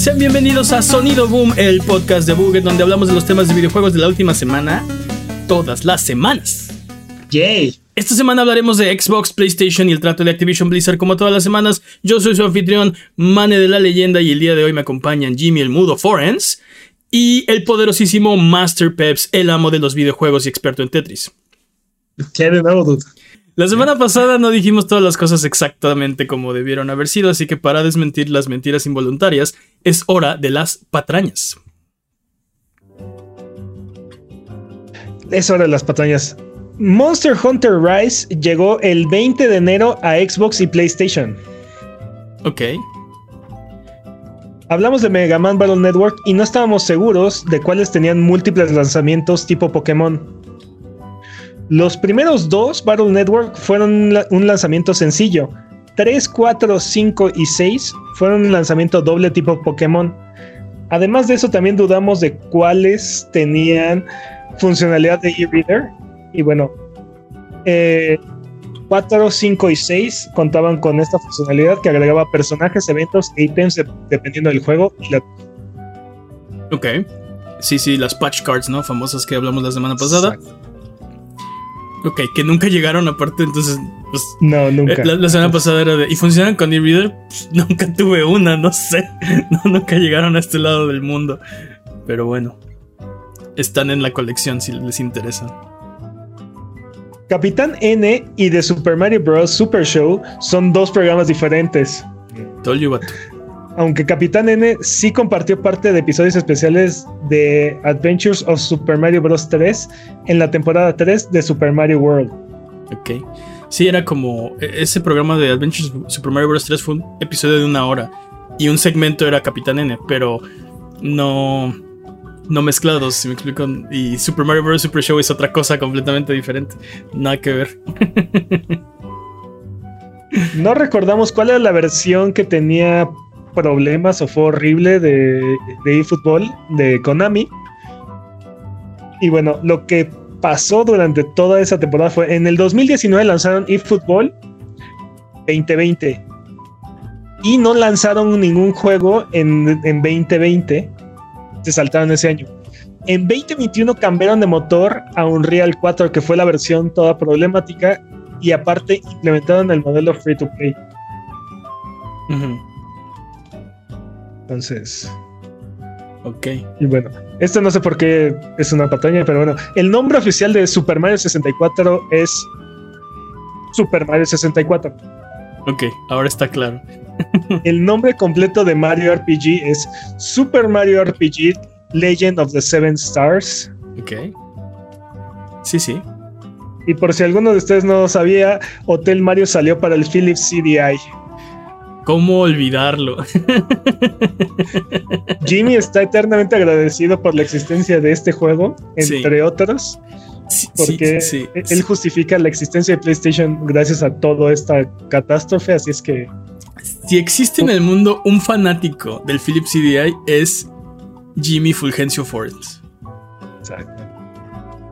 Sean bienvenidos a Sonido Boom, el podcast de Buget donde hablamos de los temas de videojuegos de la última semana, todas las semanas. Yay. Esta semana hablaremos de Xbox, PlayStation y el trato de Activision Blizzard como todas las semanas. Yo soy su anfitrión, Mane de la leyenda y el día de hoy me acompañan Jimmy el Mudo Forens y el poderosísimo Master Peps, el amo de los videojuegos y experto en Tetris. ¿Qué de nuevo, dude? La semana pasada no dijimos todas las cosas exactamente como debieron haber sido, así que para desmentir las mentiras involuntarias, es hora de las patrañas. Es hora de las patrañas. Monster Hunter Rise llegó el 20 de enero a Xbox y PlayStation. Ok. Hablamos de Mega Man Battle Network y no estábamos seguros de cuáles tenían múltiples lanzamientos tipo Pokémon. Los primeros dos Battle Network fueron un lanzamiento sencillo. 3, 4, 5 y 6 fueron un lanzamiento doble tipo Pokémon. Además de eso, también dudamos de cuáles tenían funcionalidad de e-reader. Y bueno, 4, 5 y 6 contaban con esta funcionalidad que agregaba personajes, eventos e ítems dependiendo del juego. Ok. Sí, sí, las patch cards, ¿no? Famosas que hablamos la semana pasada. Ok, que nunca llegaron aparte, entonces... Pues, no, nunca. La, semana pasada era de... ¿Y funcionan con e-reader? Pues, nunca tuve una, no sé. No, nunca llegaron a este lado del mundo. Pero bueno. Están en la colección si les interesa. Capitán N y The Super Mario Bros. Super Show son dos programas diferentes. Told you what aunque Capitán N sí compartió parte de episodios especiales de Adventures of Super Mario Bros. 3 en la temporada 3 de Super Mario World. Ok. Sí, era como. E, ese programa de Adventures of Super Mario Bros. 3 fue un episodio de una hora. Y un segmento era Capitán N, pero no. No mezclados, si me explico. Y Super Mario Bros. Super Show es otra cosa completamente diferente. Nada que ver. no recordamos cuál era la versión que tenía problemas o fue horrible de, eFootball de Konami. Y bueno, lo que pasó durante toda esa temporada fue en el 2019 lanzaron eFootball 2020 y no lanzaron ningún juego en, en 2020. Se saltaron ese año. En 2021 cambiaron de motor a Unreal 4, que fue la versión toda problemática, y aparte implementaron el modelo free to play. Entonces. Ok. Y bueno, esto no sé por qué es una pataña, pero bueno, el nombre oficial de Super Mario 64 es Super Mario 64. Ok, ahora está claro. el nombre completo de Mario RPG es Super Mario RPG Legend of the Seven Stars. Ok. Sí, sí. Y por si alguno de ustedes no sabía, Hotel Mario salió para el Philips CDI. ¿Cómo olvidarlo? Jimmy está eternamente agradecido por la existencia de este juego, entre otros. porque él justifica la existencia de PlayStation gracias a toda esta catástrofe, así es que... Si existe en el mundo un fanático del Philips CDI es Jimmy Fulgencio Ford. Exacto.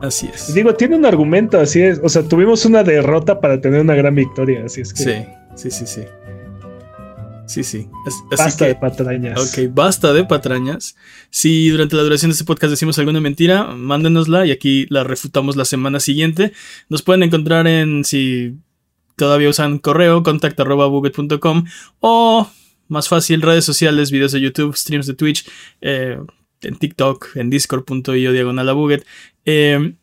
Así es. Digo, tiene un argumento, así es. O sea, tuvimos una derrota para tener una gran victoria, así es que... Sí, sí, sí, sí. Sí, sí. basta de patrañas. Ok, basta de patrañas. Si durante la duración de este podcast decimos alguna mentira, mándenosla y aquí la refutamos la semana siguiente. Nos pueden encontrar en, si todavía usan correo, contact.buget.com o más fácil, redes sociales, videos de YouTube, streams de Twitch, eh, en TikTok, en discord.io diagonal a Buget. Eh,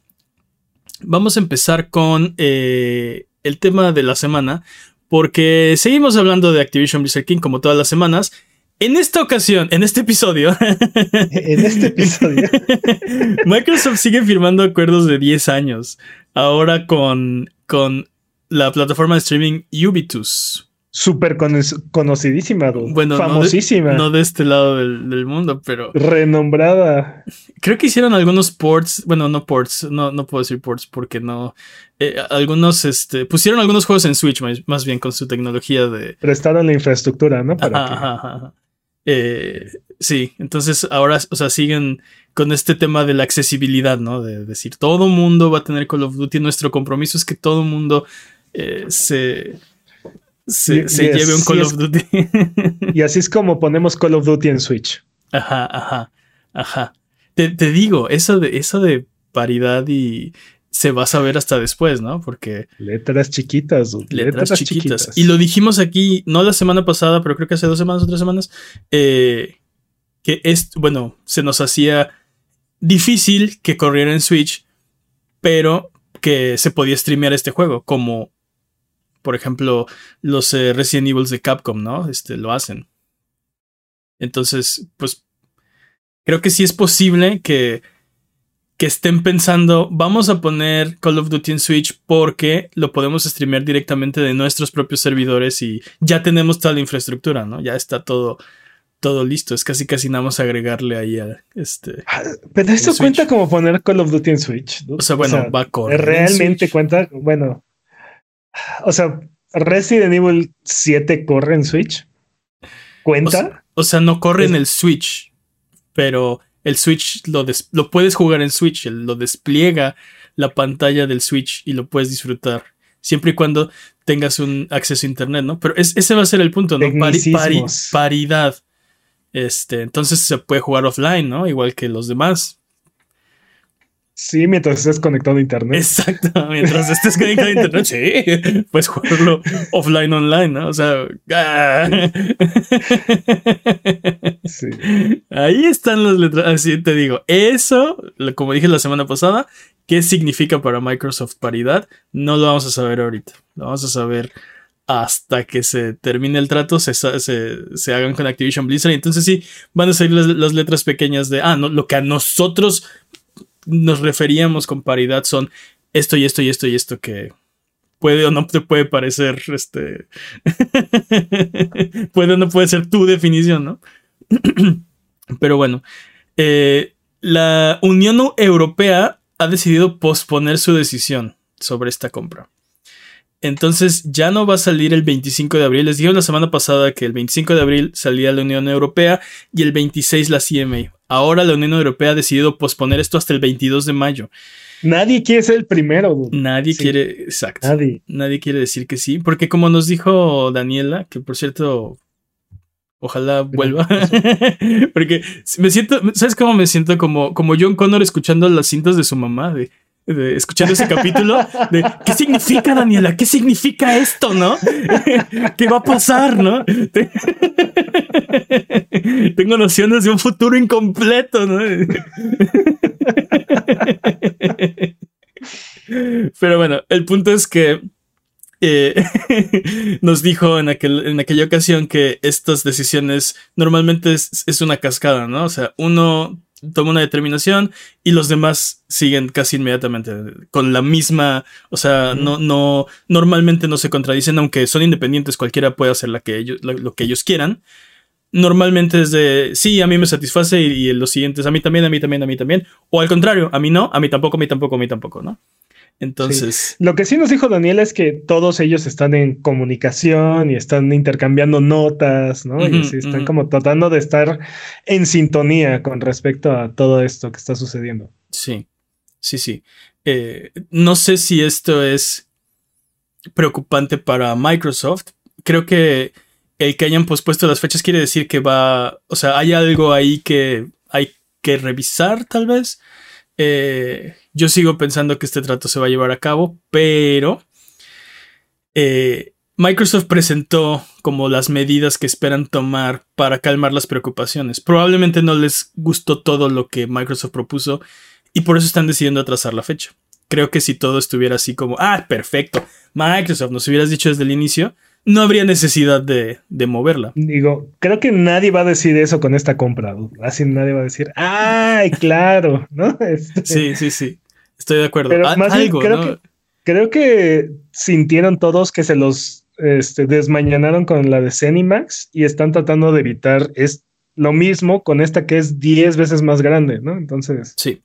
vamos a empezar con eh, el tema de la semana porque seguimos hablando de Activision Blizzard King como todas las semanas. En esta ocasión, en este episodio, en este episodio, Microsoft sigue firmando acuerdos de 10 años, ahora con, con la plataforma de streaming Ubitus súper conocidísima, bueno, famosísima. No de, este lado del, mundo, pero. Renombrada. Creo que hicieron algunos ports. Bueno, no ports, no, no puedo decir ports porque no. Eh, algunos, este. Pusieron algunos juegos en Switch, más, bien con su tecnología de. Prestaron la infraestructura, ¿no? Para eh, sí, entonces ahora, o sea, siguen con este tema de la accesibilidad, ¿no? De decir, todo mundo va a tener Call of Duty. Nuestro compromiso es que todo mundo eh, se se, lleve un Call of Duty. y así es como ponemos Call of Duty en Switch. Ajá, ajá, ajá. Te, digo, eso de, eso de paridad y se va a saber hasta después, ¿no? Porque... Letras chiquitas. Letras, chiquitas. Y lo dijimos aquí, no la semana pasada, pero creo que hace dos semanas o tres semanas, eh, que es, bueno, se nos hacía difícil que corriera en Switch, pero que se podía streamear este juego, como por ejemplo los eh, Resident Evil de Capcom, ¿no? Este, lo hacen. Entonces, pues creo que sí es posible que, que estén pensando, vamos a poner Call of Duty en Switch porque lo podemos streamear directamente de nuestros propios servidores y ya tenemos toda la infraestructura, ¿no? Ya está todo todo listo. Es casi casi nada más agregarle ahí a este. Ah, pero eso cuenta como poner Call of Duty en Switch. O sea, bueno, va a correr. Realmente cuenta, bueno. O sea, Resident Evil 7 corre en Switch. ¿Cuenta? O sea, no corre en el Switch, pero el Switch lo, lo puedes jugar en Switch, lo despliega la pantalla del Switch y lo puedes disfrutar. Siempre y cuando tengas un acceso a internet, ¿no? Pero ese va a ser el punto, ¿no? paridad. Este, entonces se puede jugar offline, ¿no? Igual que los demás. Sí, mientras estés conectado a internet. Exacto, mientras estés conectado a internet, sí, puedes jugarlo offline online, ¿no? O sea, ¡ah! sí. ahí están las letras. Así te digo, eso, como dije la semana pasada, ¿qué significa para Microsoft paridad? No lo vamos a saber ahorita. Lo vamos a saber hasta que se termine el trato, se, se, hagan con Activision Blizzard. Y entonces sí, van a salir las, letras pequeñas de, ah, no, lo que a nosotros nos referíamos con paridad son esto y esto y esto y esto que puede o no te puede parecer, este, puede o no puede ser tu definición, ¿no? Pero bueno, eh, la Unión Europea ha decidido posponer su decisión sobre esta compra. Entonces ya no va a salir el 25 de abril. Les dije la semana pasada que el 25 de abril salía la Unión Europea y el 26 la CMA. Ahora la Unión Europea ha decidido posponer esto hasta el 22 de mayo. Nadie quiere ser el primero. Nadie quiere, exacto. Nadie. Nadie quiere decir que sí, porque como nos dijo Daniela, que por cierto, ojalá vuelva, porque me siento, ¿sabes cómo me siento? Como, como John Connor escuchando las cintas de su mamá, de escuchando ese capítulo de qué significa Daniela, qué significa esto, ¿no? ¿Qué va a pasar, no? Tengo nociones de un futuro incompleto, ¿no? Pero bueno, el punto es que eh, nos dijo en, aquel, en aquella ocasión que estas decisiones normalmente es, es, una cascada, ¿no? O sea, uno toma una determinación y los demás siguen casi inmediatamente con la misma, o sea, no, no, normalmente no se contradicen, aunque son independientes, cualquiera puede hacer la que ellos, lo, que ellos quieran. Normalmente es de, sí, a mí me satisface y, y los siguientes, a mí también, a mí también, a mí también. O al contrario, a mí no, a mí tampoco, a mí tampoco, a mí tampoco, ¿no? Entonces. Lo que sí nos dijo Daniel es que todos ellos están en comunicación y están intercambiando notas, ¿no? y están como tratando de estar en sintonía con respecto a todo esto que está sucediendo. Sí, sí, sí. Eh, no sé si esto es preocupante para Microsoft. Creo que el que hayan pospuesto las fechas quiere decir que va. O sea, hay algo ahí que hay que revisar, tal vez. Eh, yo sigo pensando que este trato se va a llevar a cabo, pero eh, Microsoft presentó como las medidas que esperan tomar para calmar las preocupaciones. Probablemente no les gustó todo lo que Microsoft propuso y por eso están decidiendo atrasar la fecha. Creo que si todo estuviera así como, ah, perfecto, Microsoft, nos hubieras dicho desde el inicio, no habría necesidad de, moverla. Digo, creo que nadie va a decir eso con esta compra. Así nadie va a decir, ¡ay, claro! ¿No? Este, sí, sí, sí. Estoy de acuerdo. Pero más Algo, creo, que, creo que sintieron todos que se los este, desmañanaron con la de Cenimax y están tratando de evitar es lo mismo con esta que es 10 veces más grande, ¿no? Entonces. Sí.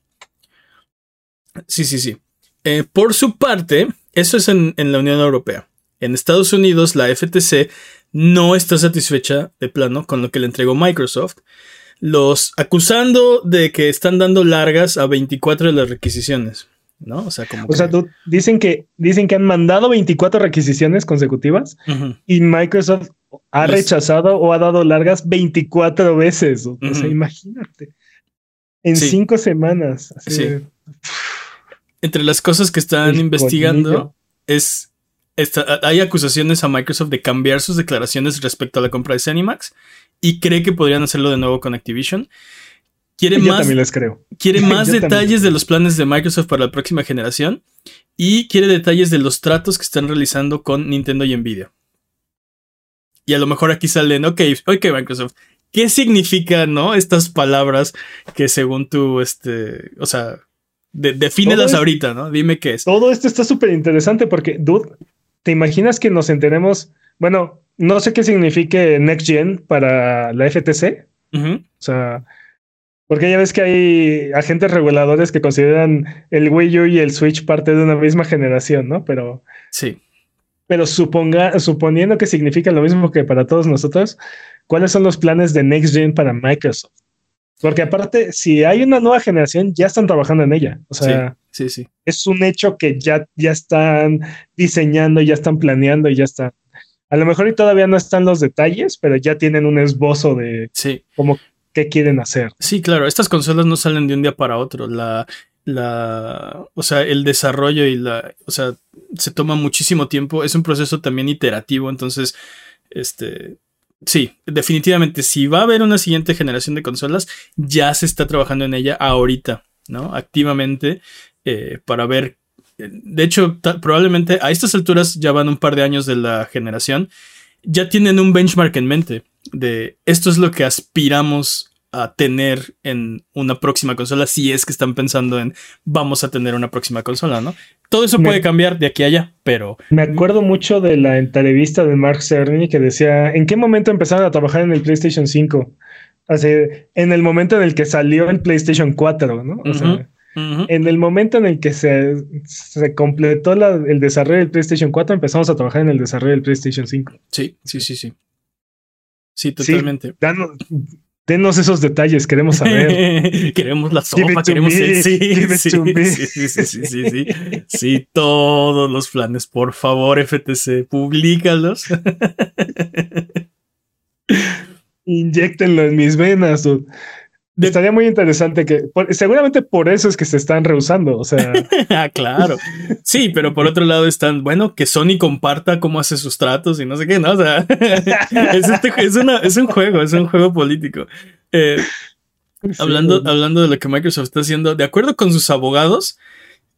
Sí, sí, sí. Eh, por su parte, eso es en la Unión Europea. En Estados Unidos, la FTC no está satisfecha de plano con lo que le entregó Microsoft, los acusando de que están dando largas a 24 de las requisiciones. ¿no? O sea, como. O sea, dicen que dicen que han mandado 24 requisiciones consecutivas y Microsoft ha rechazado o ha dado largas 24 veces. O sea, imagínate. En cinco semanas. Entre las cosas que están investigando es. hay acusaciones a Microsoft de cambiar sus declaraciones respecto a la compra de Cenimax y cree que podrían hacerlo de nuevo con Activision. Quiere más, también les creo. Quiere más detalles de los planes de Microsoft para la próxima generación y quiere detalles de los tratos que están realizando con Nintendo y Nvidia. Y a lo mejor aquí salen, ok, ok Microsoft, ¿qué significa, no? Estas palabras que según tú, este, o sea, defínelas ahorita, ¿no? Dime qué es. Todo esto está súper interesante porque, dude, ¿te imaginas que nos enteremos? Bueno, no sé qué signifique Next Gen para la FTC. O sea, porque ya ves que hay agentes reguladores que consideran el Wii U y el Switch parte de una misma generación, ¿no? Pero. Sí. Pero suponga, suponiendo que significa lo mismo que para todos nosotros, ¿cuáles son los planes de Next Gen para Microsoft? Porque aparte, si hay una nueva generación, ya están trabajando en ella. O sea, sí, sí, es un hecho que ya, ya están diseñando, ya están planeando y ya están. A lo mejor y todavía no están los detalles, pero ya tienen un esbozo de sí. cómo qué quieren hacer. Sí, claro, estas consolas no salen de un día para otro. La, la, o sea, el desarrollo y la, o sea, se toma muchísimo tiempo. Es un proceso también iterativo, entonces, este, sí, definitivamente, si va a haber una siguiente generación de consolas, ya se está trabajando en ella ahorita, ¿no? Activamente eh, para ver. De hecho, probablemente a estas alturas ya van un par de años de la generación. Ya tienen un benchmark en mente de esto es lo que aspiramos a tener en una próxima consola si es que están pensando en vamos a tener una próxima consola, ¿no? Todo eso puede cambiar de aquí a allá, pero... Me acuerdo mucho de la entrevista de Mark Cerny que decía, ¿en qué momento empezaron a trabajar en el PlayStation 5? Así, en el momento en el que salió el PlayStation 4, ¿no? O sea, en el momento en el que se, se completó el desarrollo del PlayStation 4, empezamos a trabajar en el desarrollo del PlayStation 5. Sí, sí, sí, sí. Sí, totalmente. denos esos detalles, queremos saber. queremos la sopa, queremos sí, sí, sí, sí, sí, sí, sí, todos los planes, por favor, FTC, públicalos. Inyectenlo en mis venas. Estaría muy interesante que seguramente por eso es que se están rehusando, o sea. ah, claro. Sí, pero por otro lado están, bueno, que Sony comparta cómo hace sus tratos y no sé qué, ¿no? O sea, es, este, es, un juego, es un juego político. Eh, hablando, hablando de lo que Microsoft está haciendo, de acuerdo con sus abogados,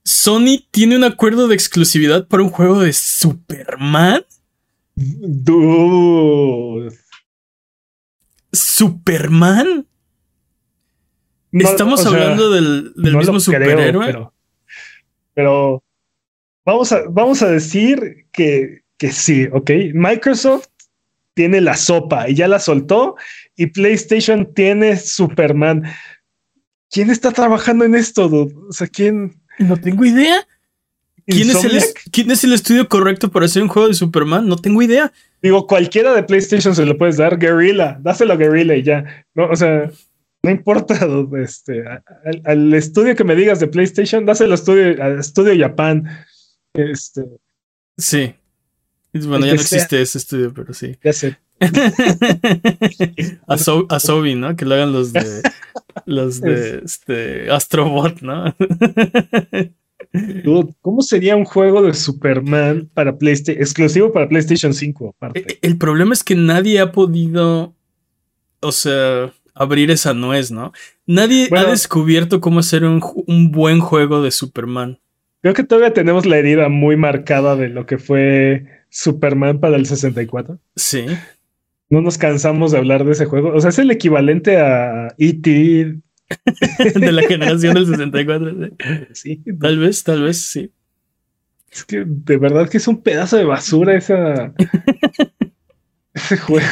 Sony tiene un acuerdo de exclusividad para un juego de Superman. Dude. ¿Superman? Estamos hablando del, mismo superhéroe. pero, vamos, a, vamos a decir que, que sí, ¿ok? Microsoft tiene la sopa y ya la soltó y PlayStation tiene Superman. ¿Quién está trabajando en esto, O sea, ¿quién? No tengo idea. ¿Quién es, el, ¿Quién es, el, estudio correcto para hacer un juego de Superman? No tengo idea. Digo, cualquiera de PlayStation se lo puedes dar. Guerrilla, dáselo a Guerrilla y ya. No, o sea, no importa, este, al, estudio que me digas de PlayStation, dáselo al estudio, al estudio Japan. Este. Sí. Bueno, ya no existe ese estudio, pero sí. Ya sé. a, Sobi, ¿no? Que lo hagan los de los de este Astrobot, ¿no? ¿Cómo sería un juego de Superman para PlayStation exclusivo para PlayStation 5 aparte? El problema es que nadie ha podido o sea, abrir esa nuez, ¿no? Nadie ha descubierto cómo hacer un, buen juego de Superman. Creo que todavía tenemos la herida muy marcada de lo que fue Superman para el 64. Sí. No nos cansamos de hablar de ese juego. O sea, es el equivalente a E.T. de la generación del 64. Sí. Tal vez, tal vez, sí. Es que de verdad que es un pedazo de basura esa... ese juego.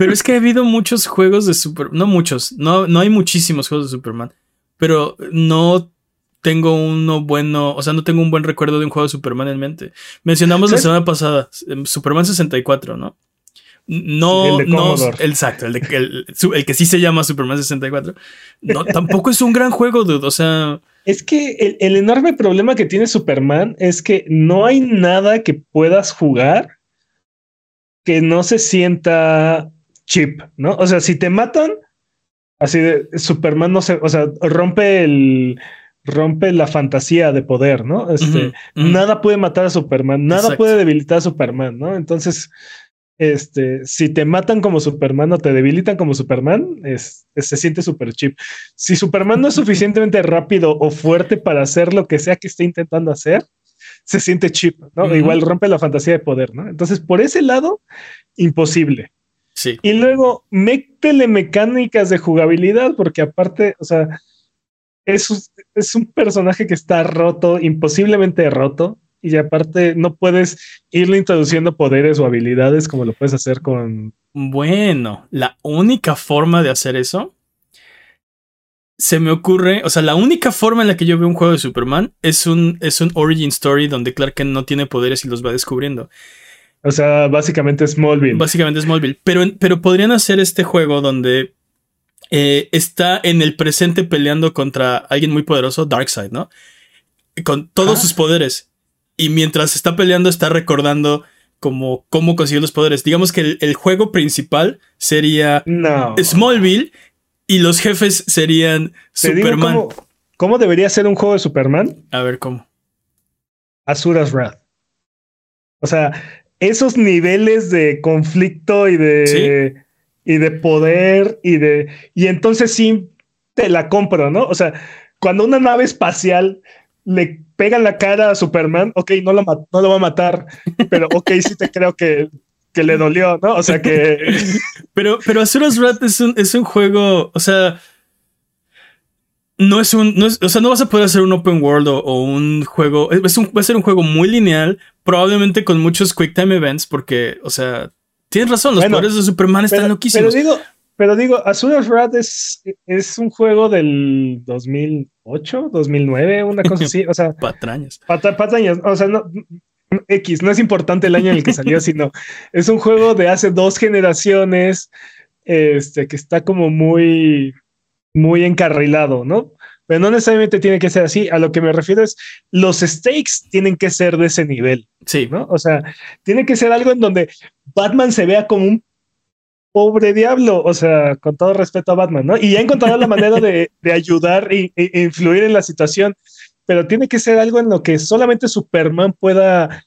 Pero es que ha habido muchos juegos de Superman. No muchos, no, no hay muchísimos juegos de Superman. Pero no tengo uno bueno, o sea, no tengo un buen recuerdo de un juego de Superman en mente. Mencionamos la semana pasada, em, Superman 64, ¿no? No, el de no, exacto, el, el, que sí se llama Superman 64. No, tampoco es un gran juego, dude. O sea, Es que el, el, enorme problema que tiene Superman es que no hay nada que puedas jugar que no se sienta chip, ¿no? O sea, si te matan, así de Superman no se, o sea, rompe el rompe la fantasía de poder, ¿no? Este, nada puede matar a Superman, nada puede debilitar a Superman, ¿no? Entonces, este, si te matan como Superman o te debilitan como Superman, es, se siente super chip. Si Superman no es suficientemente rápido o fuerte para hacer lo que sea que esté intentando hacer, se siente chip, ¿no? Igual rompe la fantasía de poder, ¿no? Entonces, por ese lado, imposible. Sí. Y luego, métele mecánicas de jugabilidad, porque aparte, o sea, es, es un personaje que está roto, imposiblemente roto, y aparte no puedes irle introduciendo poderes o habilidades como lo puedes hacer con... Bueno, la única forma de hacer eso se me ocurre, o sea, la única forma en la que yo veo un juego de Superman es un, es un origin story donde Clark Kent no tiene poderes y los va descubriendo. O sea, básicamente Smallville. Básicamente Smallville. Pero, pero podrían hacer este juego donde eh, está en el presente peleando contra alguien muy poderoso, Darkseid, ¿no? Con todos sus poderes. Y mientras está peleando, está recordando como cómo consiguió los poderes. Digamos que el, juego principal sería Smallville y los jefes serían Superman. Cómo, debería ser un juego de Superman? A ver, ¿cómo? Azura's Wrath. O sea, esos niveles de conflicto y de, y de poder y de... Y entonces sí te la compro, ¿no? O sea, cuando una nave espacial le pega la cara a Superman, ok, no lo, no lo va a matar, pero ok, sí te creo que que le dolió, ¿no? O sea que. pero, pero Azura's Wrath es un, es un juego. O sea. No es un. No o sea, no vas a poder hacer un open world o, un juego. Es un, va a ser un juego muy lineal. Probablemente con muchos quick time events. Porque, o sea. Tienes razón, los poderes de Superman están loquísimos. Pero digo, pero digo, Azura's Wrath es, es un juego del 2008, 2009, una cosa así. O sea. Patrañas. patrañas. O sea, no, X, no es importante el año en el que salió, sino es un juego de hace dos generaciones, este, que está como muy, muy encarrilado, ¿no? Pero no necesariamente tiene que ser así. A lo que me refiero es, los stakes tienen que ser de ese nivel. Sí. ¿no? O sea, tiene que ser algo en donde Batman se vea como un pobre diablo, o sea, con todo respeto a Batman, ¿no? Y ha encontrado la manera de, ayudar e influir en la situación pero tiene que ser algo en lo que solamente Superman pueda,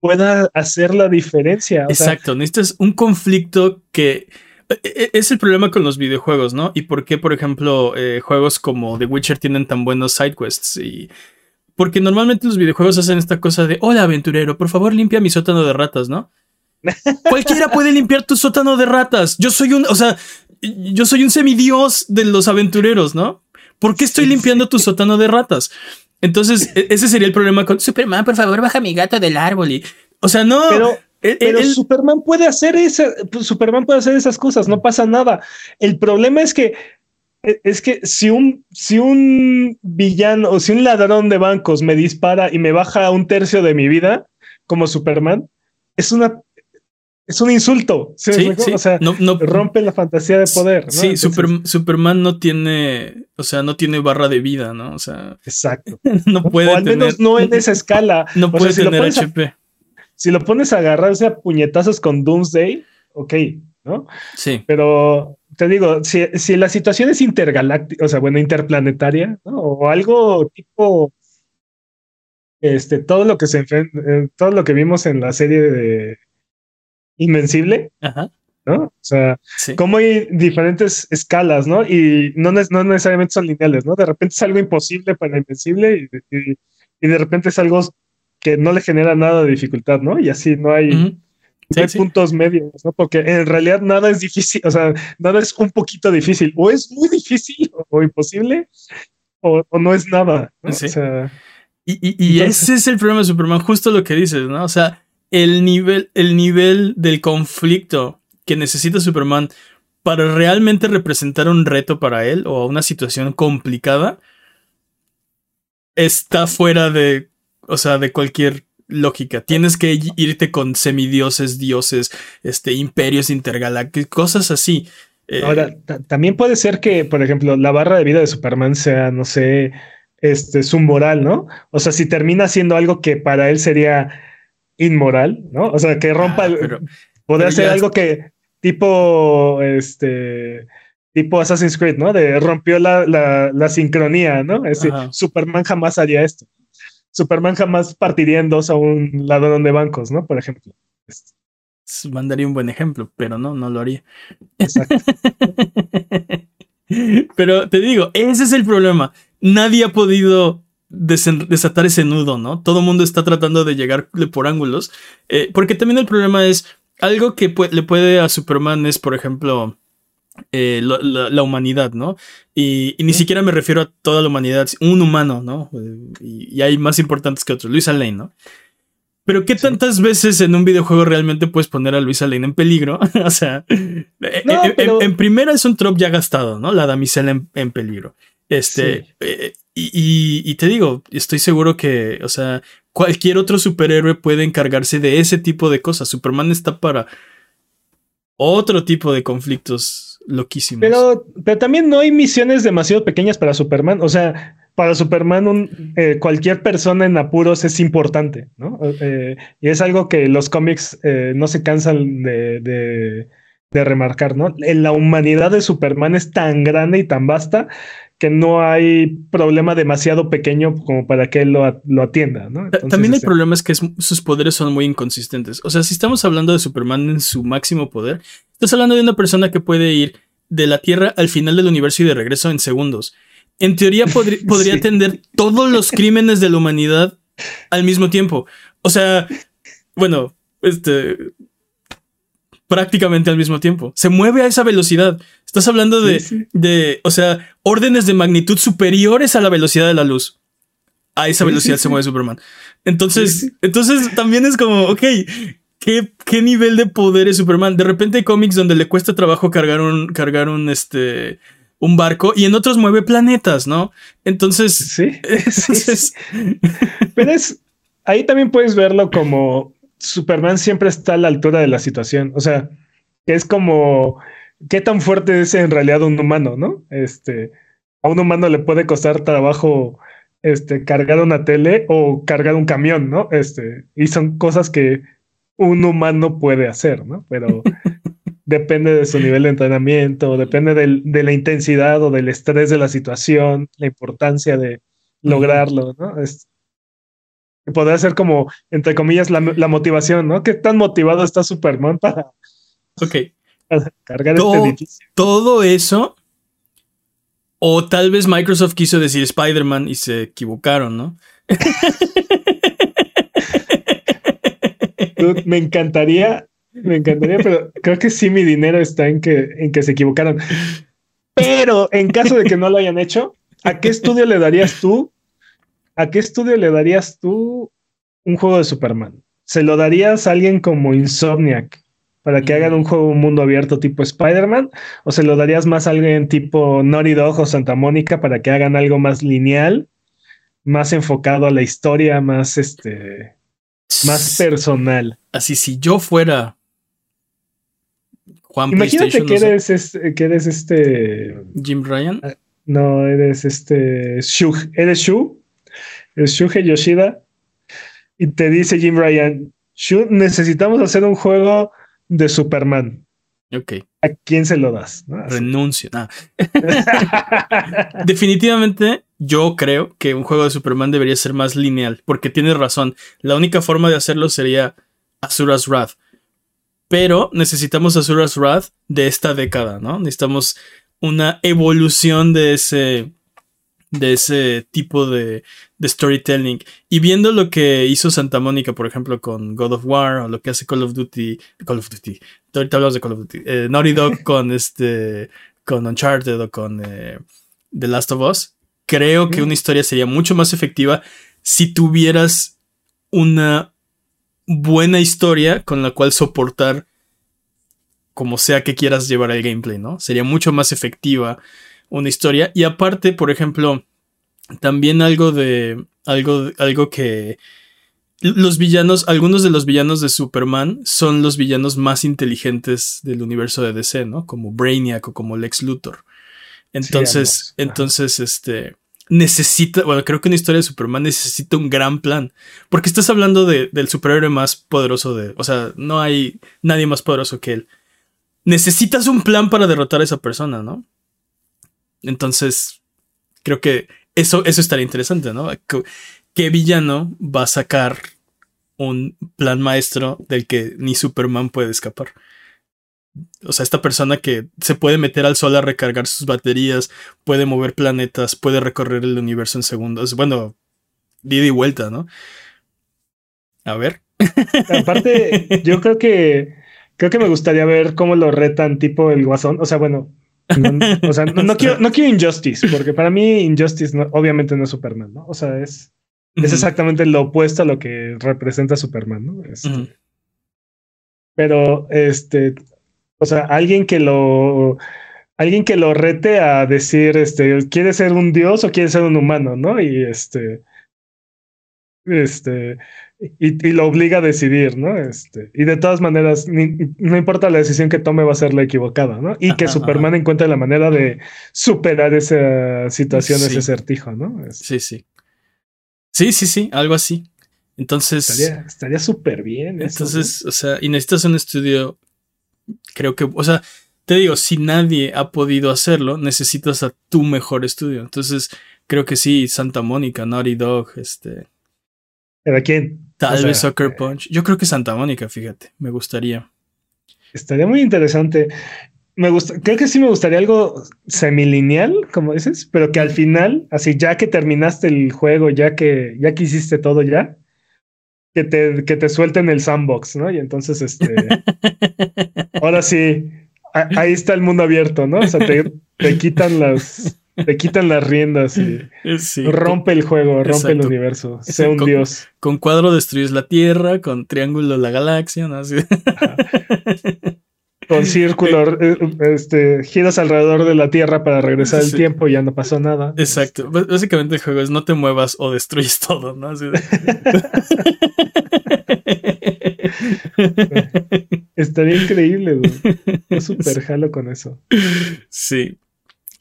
pueda hacer la diferencia. Exacto, necesitas un conflicto que es el problema con los videojuegos, ¿no? Y por qué, por ejemplo, eh, juegos como The Witcher tienen tan buenos sidequests y porque normalmente los videojuegos hacen esta cosa de, hola aventurero, por favor limpia mi sótano de ratas, ¿no? Cualquiera puede limpiar tu sótano de ratas. Yo soy un, o sea, yo soy un semidios de los aventureros, ¿no? ¿Por qué estoy limpiando tu sótano de ratas? Entonces, e-, ese sería el problema con Superman, por favor, baja mi gato del árbol. Y, o sea, no. Pero, pero Superman puede hacer esa, pues, Superman puede hacer esas cosas, no pasa nada. El problema es que e-, es que si un, si un villano o si un ladrón de bancos me dispara y me baja un tercio de mi vida como Superman, es una es un insulto. ¿sí? sí, O sea, no, rompe la fantasía de poder. Sí, Superman no tiene, o sea, no tiene barra de vida, ¿no? O sea, exacto. no puede. O al menos no en esa escala. No puede tener HP. Si lo pones a agarrarse a puñetazos con Doomsday, ok, ¿no? Sí. Pero te digo, si, si la situación es intergaláctica, o sea, bueno, interplanetaria, ¿no? O algo tipo este, todo lo que se eh, todo lo que vimos en la serie de invencible. Ajá. ¿no? O sea, como hay diferentes escalas, ¿no? Y no, no, necesariamente son lineales, ¿no? De repente es algo imposible para invencible y, y, de repente es algo que no le genera nada de dificultad, ¿no? Y así no hay, puntos medios, ¿no? Porque en realidad nada es difícil, o sea, nada es un poquito difícil, o es muy difícil o, imposible, o, no es nada, ¿no? O sea, y, y ese es el problema de Superman, justo lo que dices, ¿no? O sea, el nivel, el nivel del conflicto que necesita Superman para realmente representar un reto para él o una situación complicada está fuera de, o sea, de cualquier lógica. Tienes que irte con semidioses, dioses, este, imperios intergalácticos, cosas así. Eh, Ahora, también puede ser que, por ejemplo, la barra de vida de Superman sea, no sé, este, su moral, ¿no? O sea, si termina haciendo algo que para él sería inmoral, ¿no? O sea, que rompa, ah, el, podría ser algo que tipo, este, tipo Assassin's Creed, ¿no? De rompió la, la, sincronía, ¿no? Es decir, Superman jamás haría esto. Superman jamás partiría en dos a un ladrón de bancos, ¿no? Por ejemplo. Mandaría un buen ejemplo, pero no, no lo haría. Exacto. pero te digo, ese es el problema. Nadie ha podido desatar ese nudo, ¿no? Todo el mundo está tratando de llegar por ángulos. Eh, porque también el problema es algo que le puede a Superman es, por ejemplo, eh, la, humanidad, ¿no? Y, ni siquiera me refiero a toda la humanidad, un humano, ¿no? Y, hay más importantes que otros, Luisa Lane, ¿no? Pero ¿qué tantas veces en un videojuego realmente puedes poner a Luisa Lane en peligro? o sea, eh, en, primera es un trop ya gastado, ¿no? La damisela en peligro. Este, eh, y, te digo, estoy seguro que, o sea, cualquier otro superhéroe puede encargarse de ese tipo de cosas. Superman está para otro tipo de conflictos loquísimos. Pero, pero también no hay misiones demasiado pequeñas para Superman. O sea, para Superman, eh, cualquier persona en apuros es importante, ¿no? Eh, y es algo que los cómics no se cansan de, de, de, remarcar, ¿no? La humanidad de Superman es tan grande y tan vasta que no hay problema demasiado pequeño como para que él lo, atienda, ¿no? También el este problema es que sus poderes son muy inconsistentes. O sea, si estamos hablando de Superman en su máximo poder, estás hablando de una persona que puede ir de la Tierra al final del universo y de regreso en segundos. En teoría podría atender todos los crímenes de la humanidad al mismo tiempo. O sea, bueno, este, prácticamente al mismo tiempo. Se mueve a esa velocidad. Estás hablando de, de, o sea, órdenes de magnitud superiores a la velocidad de la luz. A esa velocidad se mueve Superman. Entonces, entonces también es como, ok, ¿qué, ¿qué, nivel de poder es Superman? De repente hay cómics donde le cuesta trabajo cargar un, cargar un, este, un barco y en otros mueve planetas, ¿no? Entonces, sí. Entonces... Pero es, ahí también puedes verlo como Superman siempre está a la altura de la situación. O sea, es como qué tan fuerte es en realidad un humano, ¿no? Este, a un humano le puede costar trabajo este, cargar una tele o cargar un camión, ¿no? Este, y son cosas que un humano puede hacer, ¿no? Pero depende de su nivel de entrenamiento, depende de la intensidad o del estrés de la situación, la importancia de lograrlo, ¿no? podría ser como, entre comillas, la, motivación, ¿no? ¿Qué tan motivado está Superman para, cargar este edificio? Todo eso, o tal vez Microsoft quiso decir Spider-Man y se equivocaron, ¿no? me encantaría, me encantaría, pero creo que sí mi dinero está en que, en que se equivocaron. Pero en caso de que no lo hayan hecho, ¿a qué estudio le darías tú ¿a qué estudio le darías tú un juego de Superman? ¿Se lo darías a alguien como Insomniac para que hagan un juego un mundo abierto tipo Spider-Man? ¿O se lo darías más a alguien tipo Naughty Dog o Santa Mónica para que hagan algo más lineal, más enfocado a la historia, más este, más personal? Así, si yo fuera Juan Imagínate que eres, este, que eres este. Jim Ryan. Ah, no, eres este. Shu. ¿Eres Shu? es Shuhei Yoshida, y te dice Jim Ryan, necesitamos hacer un juego de Superman. Ok. ¿A quién se lo das? Renuncio. Definitivamente, yo creo que un juego de Superman debería ser más lineal, porque tienes razón. La única forma de hacerlo sería Asura's Wrath. Pero necesitamos Asura's Wrath de esta década, ¿no? Necesitamos una evolución de ese de ese tipo de, storytelling. Y viendo lo que hizo Santa Mónica, por ejemplo, con God of War, o lo que hace Call of Duty, Call of Duty, ahorita hablamos de Call of Duty, eh, Naughty Dog con este, con Uncharted o con eh, The Last of Us, creo que una historia sería mucho más efectiva si tuvieras una buena historia con la cual soportar como sea que quieras llevar el gameplay, ¿no? Sería mucho más efectiva una historia. Y aparte, por ejemplo, también algo de. algo, algo que. Los villanos, algunos de los villanos de Superman son los villanos más inteligentes del universo de DC, ¿no? Como Brainiac o como Lex Luthor. Entonces, entonces, este. necesita, bueno, creo que una historia de Superman necesita un gran plan. Porque estás hablando de, del superhéroe más poderoso de, o sea, no hay nadie más poderoso que él. Necesitas un plan para derrotar a esa persona, ¿no? Entonces, creo que eso, eso estaría interesante, ¿no? ¿Qué villano va a sacar un plan maestro del que ni Superman puede escapar? O sea, esta persona que se puede meter al sol a recargar sus baterías, puede mover planetas, puede recorrer el universo en segundos. Bueno, ida y vuelta, ¿no? A ver. Aparte, yo creo que creo que me gustaría ver cómo lo retan tipo el guasón. O sea, bueno, no, o sea, no, quiero, no quiero Injustice, porque para mí Injustice obviamente no es Superman, ¿no? O sea, es, es exactamente lo opuesto a lo que representa Superman, ¿no? Este, pero, este, o sea, alguien que lo, alguien que lo rete a decir, este, quiere ser un dios o quiere ser un humano, ¿no? Y este, este, y, lo obliga a decidir, ¿no? Este, y de todas maneras, no importa la decisión que tome, va a ser la equivocada, ¿no? Y que Superman encuentre la manera de superar esa situación, ese certijo, ¿no? Este. Sí, sí. Sí, sí, sí, algo así. Entonces. Estaría súper bien. Entonces, o sea, y necesitas un estudio. Creo que, o sea, te digo, si nadie ha podido hacerlo, necesitas a tu mejor estudio. Entonces, creo que sí, Santa Mónica, Naughty Dog, este. ¿Pero quién? Tal vez Soccer eh, Punch. Yo creo que Santa Mónica, fíjate, me gustaría. Estaría muy interesante. Me gusta, creo que sí me gustaría algo semilineal, como dices, pero que al final, así ya que terminaste el juego, ya que ya que hiciste todo ya, que te, que te suelten el sandbox, ¿no? Y entonces, este, ahora sí, ahí está el mundo abierto, ¿no? O sea, te, te quitan las, te quitan las riendas y rompe el juego, rompe el universo. Sea un dios. Con cuadro destruyes la Tierra, con triángulo la galaxia, ¿no? Con círculo, eh, este, giras alrededor de la Tierra para regresar el tiempo y ya no pasó nada. Exacto. Básicamente el juego es no te muevas o destruyes todo, ¿no? Estaría increíble, güey. Es súper jalo con eso. Sí.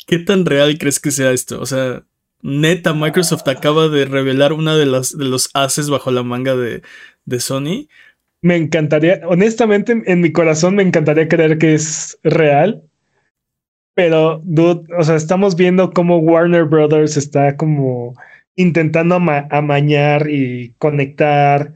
¿Qué tan real crees que sea esto? O sea, neta, Microsoft acaba de revelar una de las de los haces bajo la manga de, de Sony. Me encantaría, honestamente, en mi corazón me encantaría creer que es real. Pero, dude, o sea, estamos viendo cómo Warner Brothers está como intentando amañar y conectar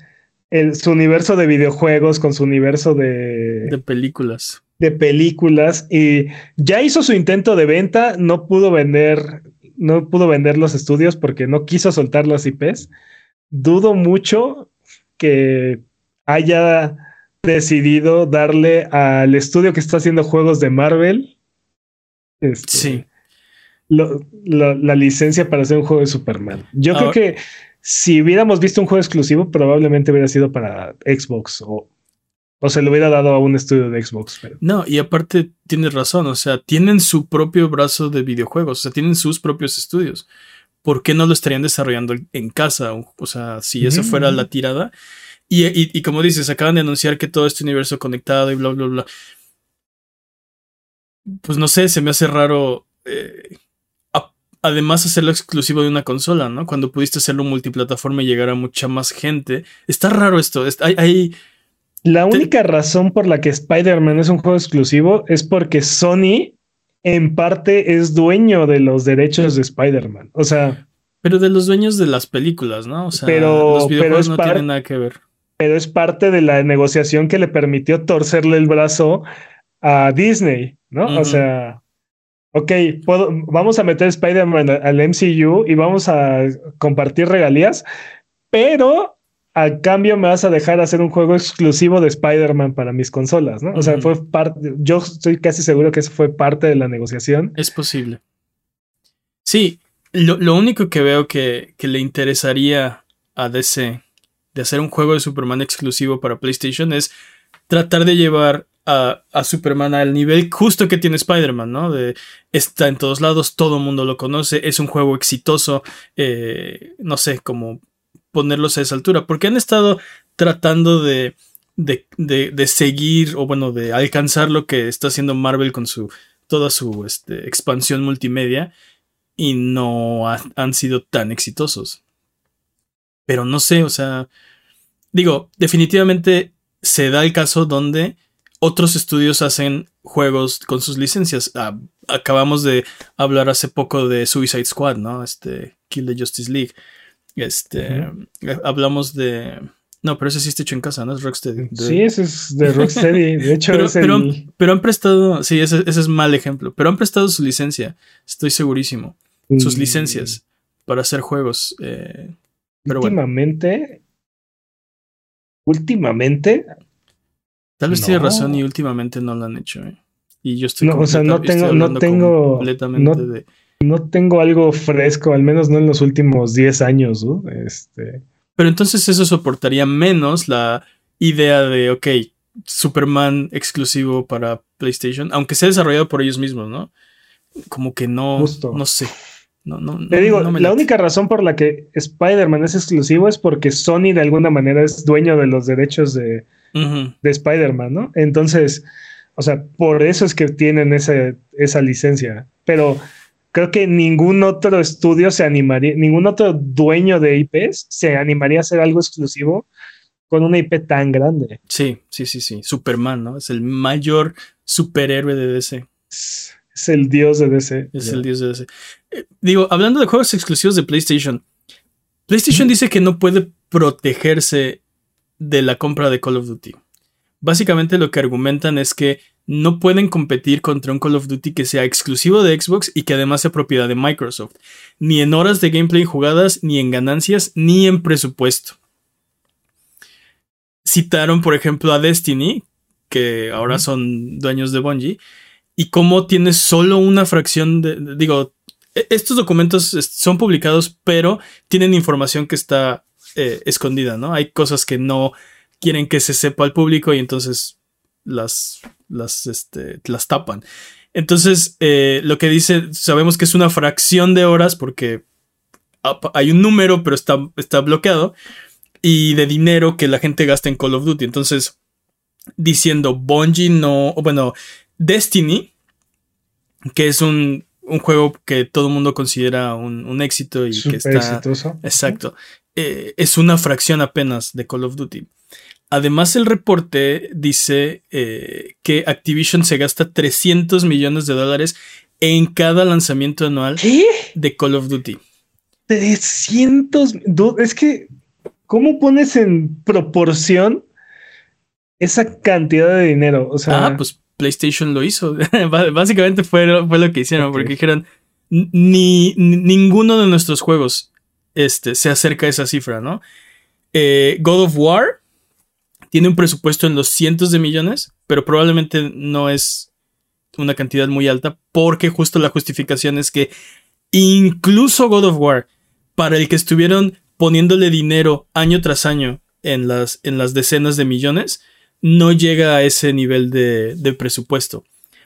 el, su universo de videojuegos con su universo de... De películas de películas y ya hizo su intento de venta, no pudo vender, no pudo vender los estudios porque no quiso soltar las IPs. Dudo mucho que haya decidido darle al estudio que está haciendo juegos de Marvel. Este, sí. la licencia para hacer un juego de Superman. Yo creo que si hubiéramos visto un juego exclusivo, probablemente hubiera sido para Xbox o o se le hubiera dado a un estudio de Xbox. No, y aparte tienes razón, o sea, tienen su propio brazo de videojuegos, o sea, tienen sus propios estudios. ¿Por qué no lo estarían desarrollando en casa? O sea, si esa fuera la tirada. Y, como dices, acaban de anunciar que todo este universo conectado y bla, bla, bla. Pues no sé, se me hace raro. Eh, además, hacerlo exclusivo de una consola, ¿no? Cuando pudiste hacerlo multiplataforma y llegar a mucha más gente. Está raro esto. Hay, hay la única razón por la que Spider-Man es un juego exclusivo es porque Sony en parte es dueño de los derechos de Spider-Man. O sea. Pero de los dueños de las películas, ¿no? O sea, los videojuegos no tienen nada que ver. Pero es parte de la negociación que le permitió torcerle el brazo a Disney, ¿no? O sea, ok, vamos a meter Spider-Man al MCU y vamos a compartir regalías, pero a cambio me vas a dejar hacer un juego exclusivo de Spider-Man para mis consolas, ¿no? O sea, fue parte, yo estoy casi seguro que eso fue parte de la negociación. Es posible. Sí, lo, único que veo que, que, le interesaría a DC de hacer un juego de Superman exclusivo para PlayStation es tratar de llevar a, a Superman al nivel justo que tiene Spider-Man, ¿no? De está en todos lados, todo el mundo lo conoce, es un juego exitoso, eh, no sé, como ponerlos a esa altura, porque han estado tratando de, de, de, seguir o bueno, de alcanzar lo que está haciendo Marvel con su toda su este, expansión multimedia y no han sido tan exitosos. Pero no sé, o sea, digo, definitivamente se da el caso donde otros estudios hacen juegos con sus licencias. Ah, acabamos de hablar hace poco de Suicide Squad, ¿no? Este, Kill the Justice League. Este, eh, hablamos de... No, pero ese sí está hecho en casa, ¿no? Es Rocksteady. Sí, ese es de Rocksteady. De hecho, pero, es pero, han, prestado, sí, ese, es mal ejemplo, pero han prestado su licencia, estoy segurísimo. Sus mm. licencias para hacer juegos. Eh, últimamente, últimamente. Tal vez tiene razón y últimamente no lo han hecho. ¿eh? Y yo estoy. No, o sea, no tengo, no tengo. Completamente de no tengo algo fresco, al menos no en los últimos 10 años. Este... Pero entonces eso soportaría menos la idea de, ok, Superman exclusivo para PlayStation, aunque sea desarrollado por ellos mismos, ¿no? Como que no, no sé. No, no, Te digo, la única razón por la que Spider-Man es exclusivo es porque Sony de alguna manera es dueño de los derechos de, de Spider-Man, ¿no? Entonces, o sea, por eso es que tienen esa, esa licencia. Pero creo que ningún otro estudio se animaría, ningún otro dueño de IPs se animaría a hacer algo exclusivo con una IP tan grande. Sí, sí, sí, sí. Superman, ¿no? Es el mayor superhéroe de DC. Es, el dios de DC. Es el dios de DC. Eh, digo, hablando de juegos exclusivos de PlayStation, PlayStation dice que no puede protegerse de la compra de Call of Duty. Básicamente lo que argumentan es que no pueden competir contra un Call of Duty que sea exclusivo de Xbox y que además sea propiedad de Microsoft, ni en horas de gameplay jugadas, ni en ganancias, ni en presupuesto. Citaron, por ejemplo, a Destiny, que ahora son dueños de Bungie, y cómo tiene solo una fracción de, digo, e-, estos documentos son publicados, pero tienen información que está eh, escondida, ¿no? Hay cosas que no quieren que se sepa al público y entonces las, las, este, las tapan. Entonces, eh, lo que dice, sabemos que es una fracción de horas porque hay un número, pero está, está bloqueado, y de dinero que la gente gasta en Call of Duty. Entonces, diciendo Bungie no, bueno, Destiny, que es un, un juego que todo el mundo considera un, éxito y que está exitoso. Exacto. Eh, es una fracción apenas de Call of Duty. Además, el reporte dice eh, que Activision se gasta 300 millones de dólares en cada lanzamiento anual de Call of Duty. 300. Es que, ¿cómo pones en proporción esa cantidad de dinero? O sea, ah, pues PlayStation lo hizo. Básicamente fue, fue, lo que hicieron, porque dijeron, ni, ninguno de nuestros juegos este, se acerca a esa cifra, ¿no? Eh, God of War tiene un presupuesto en los cientos de millones, pero probablemente no es una cantidad muy alta porque justo la justificación es que incluso God of War, para el que estuvieron poniéndole dinero año tras año en las, en las decenas de millones, no llega a ese nivel de, presupuesto.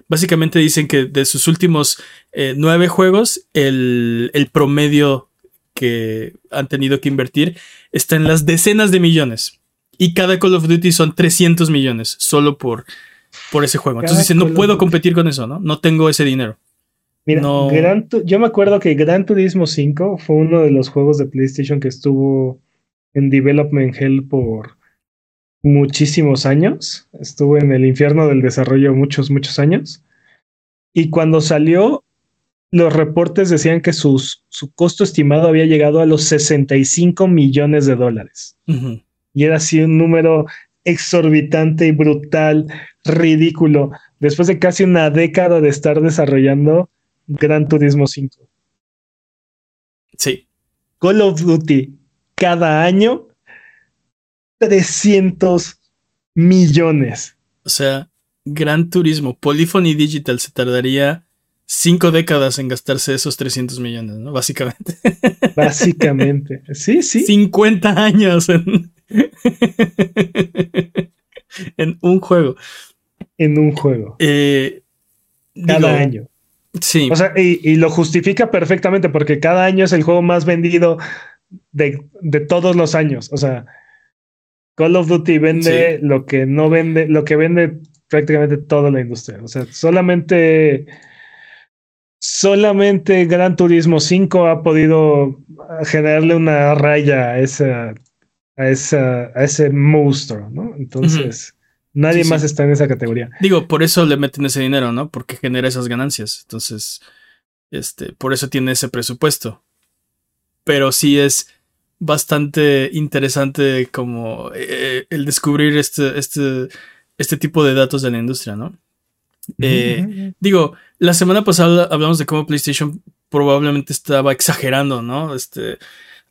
Básicamente dicen que de sus últimos eh, nueve juegos, el, el promedio que han tenido que invertir está en las decenas de millones. Y cada Call of Duty son 300 millones solo por, por ese juego. Entonces dice, no puedo competir con eso, ¿no? No tengo ese dinero. Mira, yo me acuerdo que Gran Turismo 5 fue uno de los juegos de PlayStation que estuvo en Development Hell por muchísimos años. Estuvo en el infierno del desarrollo muchos, muchos años. Y cuando salió, los reportes decían que su costo estimado había llegado a los 65 millones de dólares y era así un número exorbitante y brutal, ridículo, después de casi una década de estar desarrollando Gran Turismo 5. Sí. Call of Duty cada año 300 millones. O sea, Gran Turismo, Polyphony Digital se tardaría cinco décadas en gastarse esos 300 millones, ¿no? Básicamente. Básicamente. Sí, sí. 50 años en, en un juego. En un juego. Eh, cada año. Sí. O sea, y, lo justifica perfectamente porque cada año es el juego más vendido de, todos los años. O sea, Call of Duty vende lo que no vende, lo que vende prácticamente toda la industria. O sea, solamente solamente Gran Turismo 5 ha podido generarle una raya a esa, a esa, a ese monstruo, ¿no? Entonces, nadie más está en esa categoría. Digo, por eso le meten ese dinero, ¿no? Porque genera esas ganancias. Entonces, este, por eso tiene ese presupuesto. Pero sí es bastante interesante como eh, el descubrir este, este, este tipo de datos de la industria, ¿no? Eh, digo, la semana pasada hablamos de cómo PlayStation probablemente estaba exagerando, ¿no? Este,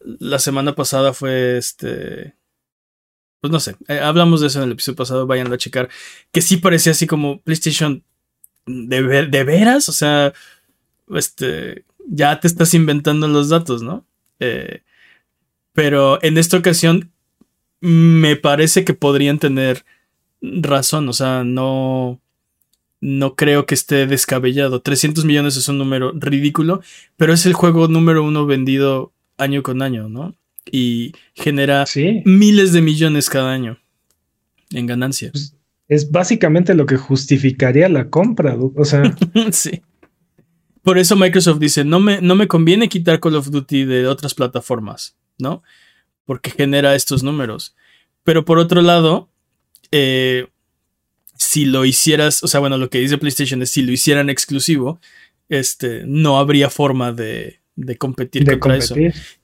la semana pasada fue este. Pues no sé, eh, hablamos de eso en el episodio pasado, vayan a checar. Que sí parecía así como PlayStation de, de veras, o sea, este, ya te estás inventando los datos, ¿no? Eh, pero en esta ocasión me parece que podrían tener razón, o sea, no, no creo que esté descabellado. 300 millones es un número ridículo, pero es el juego número uno vendido año con año, ¿no? Y genera miles de millones cada año en ganancia. Pues, es básicamente lo que justificaría la compra, o sea. sí. Por eso Microsoft dice, no me, no me conviene quitar Call of Duty de otras plataformas, ¿no? Porque genera estos números. Pero por otro lado, eh, si lo hicieras, o sea, bueno, lo que dice PlayStation es si lo hicieran exclusivo, este, no habría forma de, de competir contra eso.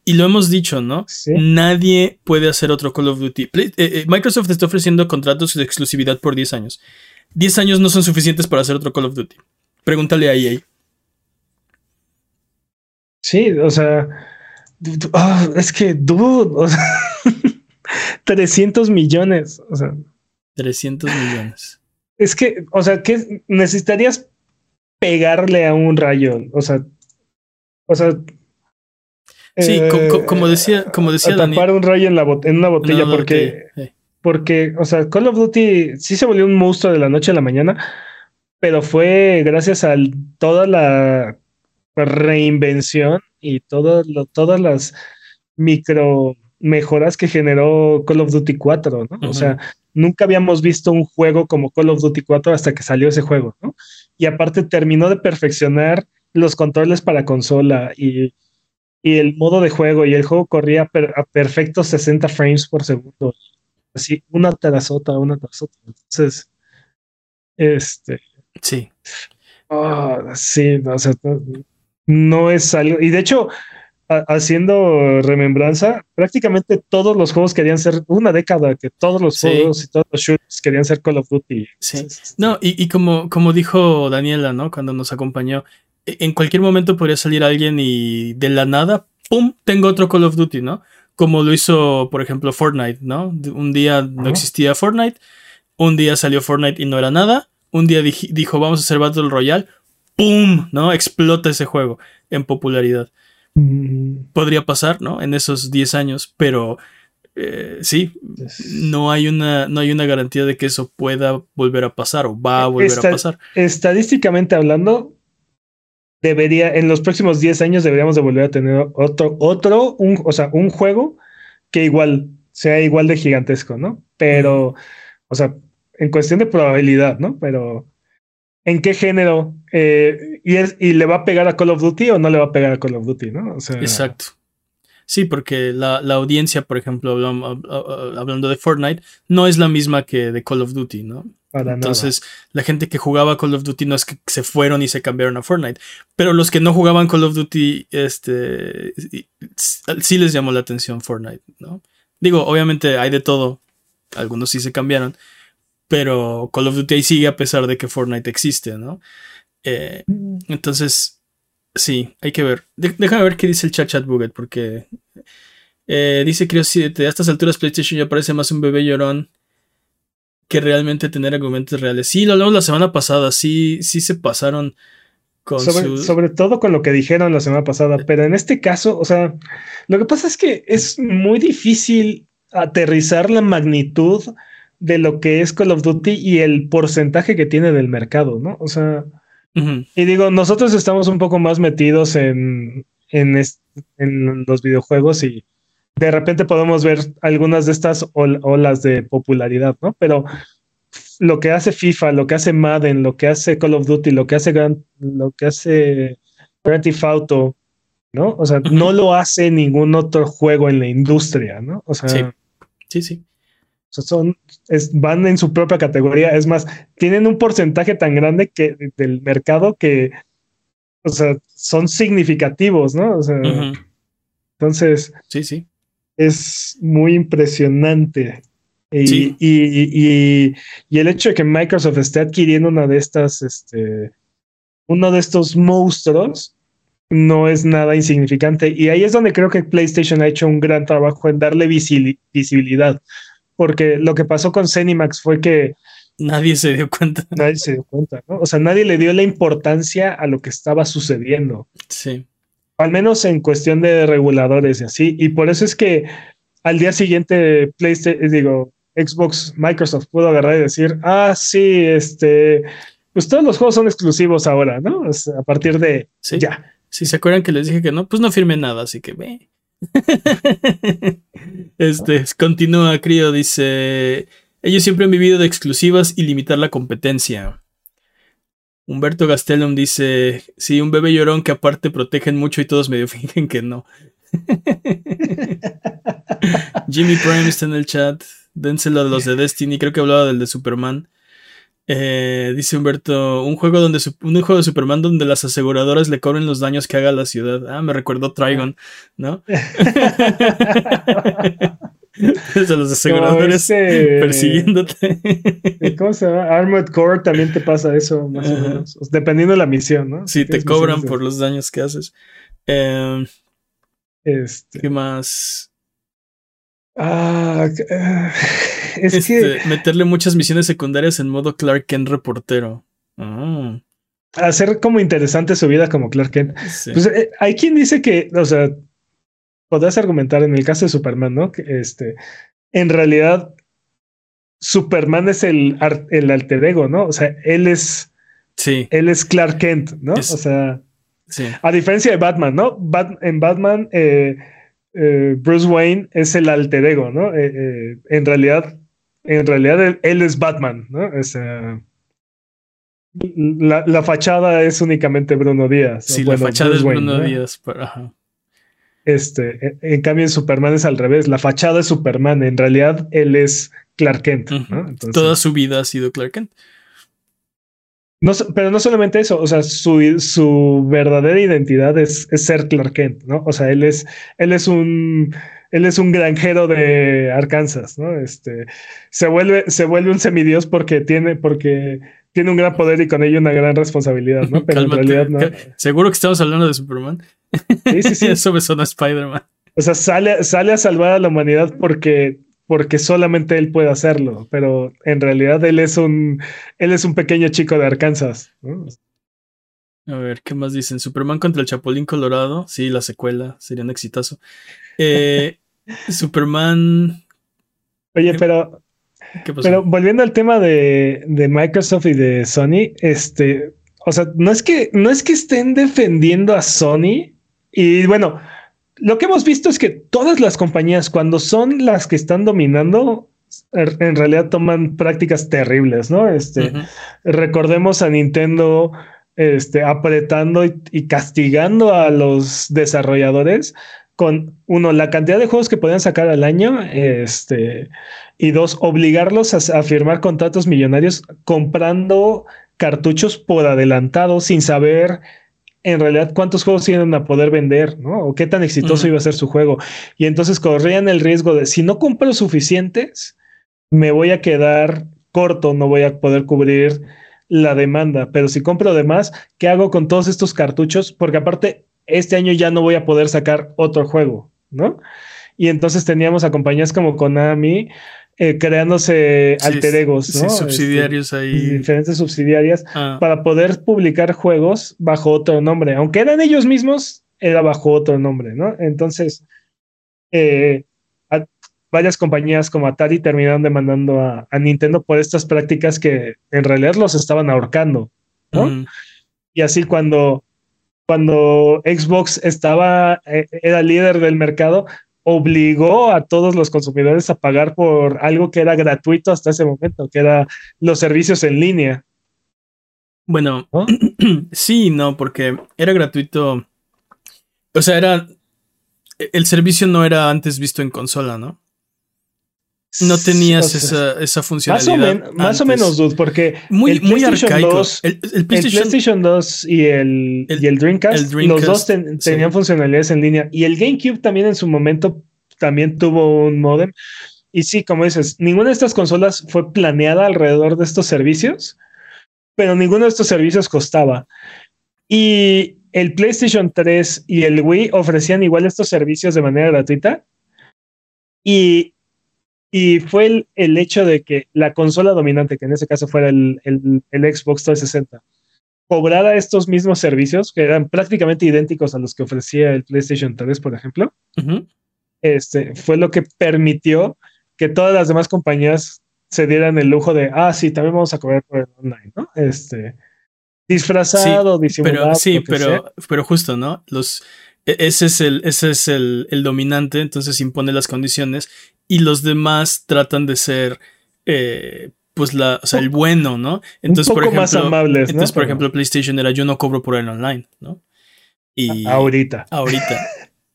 Y lo hemos dicho, ¿no? Nadie puede hacer otro Call of Duty. Eh, eh, Microsoft está ofreciendo contratos de exclusividad por 10 años. 10 años no son suficientes para hacer otro Call of Duty. Pregúntale a EA. Sí, o sea, ah, es que, dude, o sea, 300 millones, o sea. 300 millones. Es que, o sea, que necesitarías pegarle a un rayo, o sea, o sea. Sí, eh, como decía, como decía tapar un rayo en, la en una botella, porque, porque, o sea, Call of Duty sí se volvió un monstruo de la noche a la mañana, pero fue gracias a toda la reinvención y todo todas las micro mejoras que generó Call of Duty 4, ¿no? O sea, nunca habíamos visto un juego como Call of Duty 4 hasta que salió ese juego, ¿no? Y aparte terminó de perfeccionar los controles para consola y, el modo de juego y el juego corría a perfectos 60 frames por segundo. Así, una tras otra, una tras otra. Entonces, este. Sí. Ah, sí, o sea, no es algo. Y de hecho, haciendo remembranza, prácticamente todos los juegos querían ser una década, que todos los juegos y todos los shooters querían ser Call of Duty. Sí. No, y, y, como, como dijo Daniela, ¿no? Cuando nos acompañó, en cualquier momento podría salir alguien y de la nada, ¡pum! Tengo otro Call of Duty, ¿no? Como lo hizo, por ejemplo, Fortnite, ¿no? Un día no existía Fortnite, un día salió Fortnite y no era nada, un día dijo, vamos a hacer Battle Royale, ¡pum! ¿No? Explota ese juego en popularidad. Mm. Podría pasar, ¿no? En esos 10 años, pero eh, sí, no hay, una, no hay una garantía de que eso pueda volver a pasar o va a volver a pasar. Estadísticamente hablando, debería, en los próximos 10 años deberíamos de volver a tener otro, otro, un, o sea, un juego que igual sea igual de gigantesco, ¿no? Pero, o sea, en cuestión de probabilidad, ¿no? Pero en qué género eh, y, es, y le va a pegar a Call of Duty o no le va a pegar a Call of Duty, ¿no? Exacto. Sí, porque la, audiencia, por ejemplo, hablando de Fortnite, no es la misma que de Call of Duty, ¿no? Entonces, la gente que jugaba Call of Duty no es que se fueron y se cambiaron a Fortnite, pero los que no jugaban Call of Duty, este, sí les llamó la atención Fortnite, ¿no? Digo, obviamente hay de todo, algunos sí se cambiaron, pero Call of Duty ahí sigue a pesar de que Fortnite existe, ¿no? Eh, entonces, sí, hay que ver. déjame ver qué dice el chat chat buget, porque eh, dice que a estas alturas PlayStation ya parece más un bebé llorón que realmente tener argumentos reales. Sí, lo hablamos la semana pasada, sí, sí se pasaron con sobre, sobre todo con lo que dijeron la semana pasada, pero en este caso, o sea, lo que pasa es que es muy difícil aterrizar la magnitud de lo que es Call of Duty y el porcentaje que tiene del mercado, ¿no? O sea, y digo, nosotros estamos un poco más metidos en, en, en, los videojuegos y de repente podemos ver algunas de estas olas de popularidad, ¿no? Pero lo que hace FIFA, lo que hace Madden, lo que hace Call of Duty, lo que hace lo que hace Grand Theft Auto, ¿no? O sea, no lo hace ningún otro juego en la industria, ¿no? O sea, Sí, sí, sí. o sea, son, es- van en su propia categoría. Es más, tienen un porcentaje tan grande que del mercado que, o sea, son significativos, ¿no? O sea, entonces Sí, sí. Es muy impresionante. Y, Sí. y, y- y el hecho de que Microsoft esté adquiriendo una de estas, este, uno de estos monstruos, no es nada insignificante. Y ahí es donde creo que PlayStation ha hecho un gran trabajo en darle visibilidad. Porque lo que pasó con Zenimax fue que Nadie se dio cuenta. nadie se dio cuenta, ¿no? O sea, nadie le dio la importancia a lo que estaba sucediendo Sí. Al menos en cuestión de reguladores y así. Y por eso es que al día siguiente PlayStation, digo, Xbox, Microsoft pudo agarrar y decir, ah, sí, este, pues todos los juegos son exclusivos ahora, ¿no? O sea, a partir de Sí. ya. Si se acuerdan que les dije que no, pues no firme nada, así que ve. este, continúa, Crio, dice. Ellos siempre han vivido de exclusivas y limitar la competencia. Humberto Gastelum dice: Sí, un bebé llorón que aparte protegen mucho y todos medio fingen que no. Jimmy Prime está en el chat. Dénselo a los de Destiny. Creo que hablaba del de Superman. Eh, dice Humberto, un juego donde un juego de Superman donde las aseguradoras le cobren los daños que haga la ciudad. Ah, me recordó Trigon, ¿no? Es a los aseguradores Como ese- persiguiéndote. ¿Cómo se llama? Armored Core también te pasa eso, más o menos. O Dependiendo de la misión, ¿no? Sí, te cobran por los daños que haces. Eh, Este, ¿Qué más? ah, ah, es Este, que meterle muchas misiones secundarias en modo Clark Kent reportero. Ah, hacer como interesante su vida como Clark Kent. sí. Pues eh, hay quien dice que, o sea, podrás argumentar en el caso de Superman, ¿no? Que este, en realidad, Superman es el, el alter ego, ¿no? O sea, él es, sí, él es Clark Kent, ¿no? Es- O sea, sí. a diferencia de Batman, ¿no? Bat- en Batman, eh, eh, Bruce Wayne es el alter ego, ¿no? Eh, en realidad, en realidad él, él es Batman, ¿no? O sea, la, la fachada es únicamente Bruno Díaz. Sí, Bueno, la fachada Bruce es Wayne, Bruno ¿no? Díaz. pero- ajá. Este, en- en cambio en Superman es al revés, la fachada es Superman, en realidad él es Clark Kent. Entonces, Toda su vida ha sido Clark Kent. no pero no solamente eso, o sea, su, su verdadera identidad es, es ser Clark Kent, ¿no? O sea, él es, él es un, él es un granjero de Arkansas, ¿no? Este, se vuelve, se vuelve un semidios porque tiene, porque tiene un gran poder y con ello una gran responsabilidad, ¿no? Pero Cálmate. en realidad no. Seguro que estamos hablando de Superman. Sí, sí, sí. Eso me a Spider-Man. O sea, sale, sale a salvar a la humanidad porque, porque solamente él puede hacerlo, pero en realidad él es un, él es un pequeño chico de Arkansas. ¿no? A ver, ¿qué más dicen? Superman contra el Chapulín Colorado. Sí, la secuela sería un exitazo. Eh, Superman. Oye, pero, ¿Qué pasó? pero volviendo al tema de, de Microsoft y de Sony, este, o sea, no es que, no es que estén defendiendo a Sony y bueno, lo que hemos visto es que todas las compañías, cuando son las que están dominando, er- en realidad toman prácticas terribles, ¿no? Este, recordemos a Nintendo este, apretando y, y castigando a los desarrolladores con, uno, la cantidad de juegos que podían sacar al año, este, y dos, obligarlos a, a firmar contratos millonarios comprando cartuchos por adelantado sin saber en realidad cuántos juegos iban a poder vender, ¿no? O qué tan exitoso iba a ser su juego. Y entonces corrían el riesgo de, si no compro suficientes, me voy a quedar corto, no voy a poder cubrir la demanda. Pero si compro de más, ¿qué hago con todos estos cartuchos? Porque aparte, este año ya no voy a poder sacar otro juego, ¿no? Y entonces teníamos a compañías como Konami eh, creándose Sí, alter egos, sí, ¿no? subsidiarios Este, ahí. diferentes subsidiarias Ah, para poder publicar juegos bajo otro nombre. Aunque eran ellos mismos, era bajo otro nombre, ¿no? Entonces, eh, a- varias compañías como Atari terminaron demandando a, a Nintendo por estas prácticas que en realidad los estaban ahorcando, ¿no? ujú. Y así cuando, cuando Xbox estaba, eh, era líder del mercado, obligó a todos los consumidores a pagar por algo que era gratuito hasta ese momento, que era los servicios en línea. Bueno, sí, no, porque era gratuito. O sea, era. El servicio no era antes visto en consola, ¿no? No tenías esa, esa, funcionalidad. Más o, menos, dude, porque muy, el muy arcaico. 2, el, PlayStation, 2 y el, y el Dreamcast, los dos tenían funcionalidades en línea. Y el GameCube también en su momento también tuvo un modem. Y sí, como dices, ninguna de estas consolas fue planeada alrededor de estos servicios, pero ninguno de estos servicios costaba. Y el PlayStation 3 y el Wii ofrecían igual estos servicios de manera gratuita. Y y fue el, hecho de que la consola dominante, que en ese caso fuera el, el, Xbox 360, cobrara estos mismos servicios, que eran prácticamente idénticos a los que ofrecía el PlayStation 3, por ejemplo, este, fue lo que permitió que todas las demás compañías se dieran el lujo de, ah, sí, también vamos a cobrar por el online, ¿no? Este, disfrazado, disimulado. Pero, sí, pero, pero justo, ¿no? Los, e, ese es, el, ese es el, el, dominante, entonces impone las condiciones y los demás tratan de ser, eh, pues, la, o sea, el bueno, ¿no? Entonces, por ejemplo, más amables, Entonces, por ejemplo, PlayStation era yo no cobro por el online, ¿no? Y ahorita. Ahorita.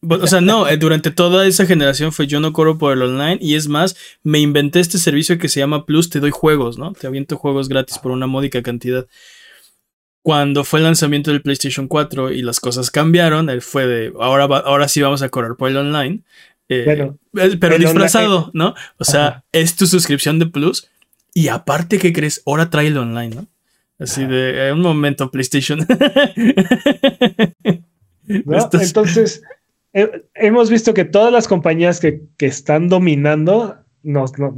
O sea, no, eh, durante toda esa generación fue yo no cobro por el online y es más, me inventé este servicio que se llama Plus, te doy juegos, ¿no? Te aviento juegos gratis por una módica cantidad. Cuando fue el lanzamiento del PlayStation 4 y las cosas cambiaron, él fue de, ahora, ahora sí vamos a cobrar por el online. Eh, pero disfrazado, ¿no? O sea, es tu suscripción de Plus y aparte, ¿qué crees? Ahora trae el online, ¿no? Así de, un momento, PlayStation. Entonces, hemos visto que todas las compañías que, están dominando,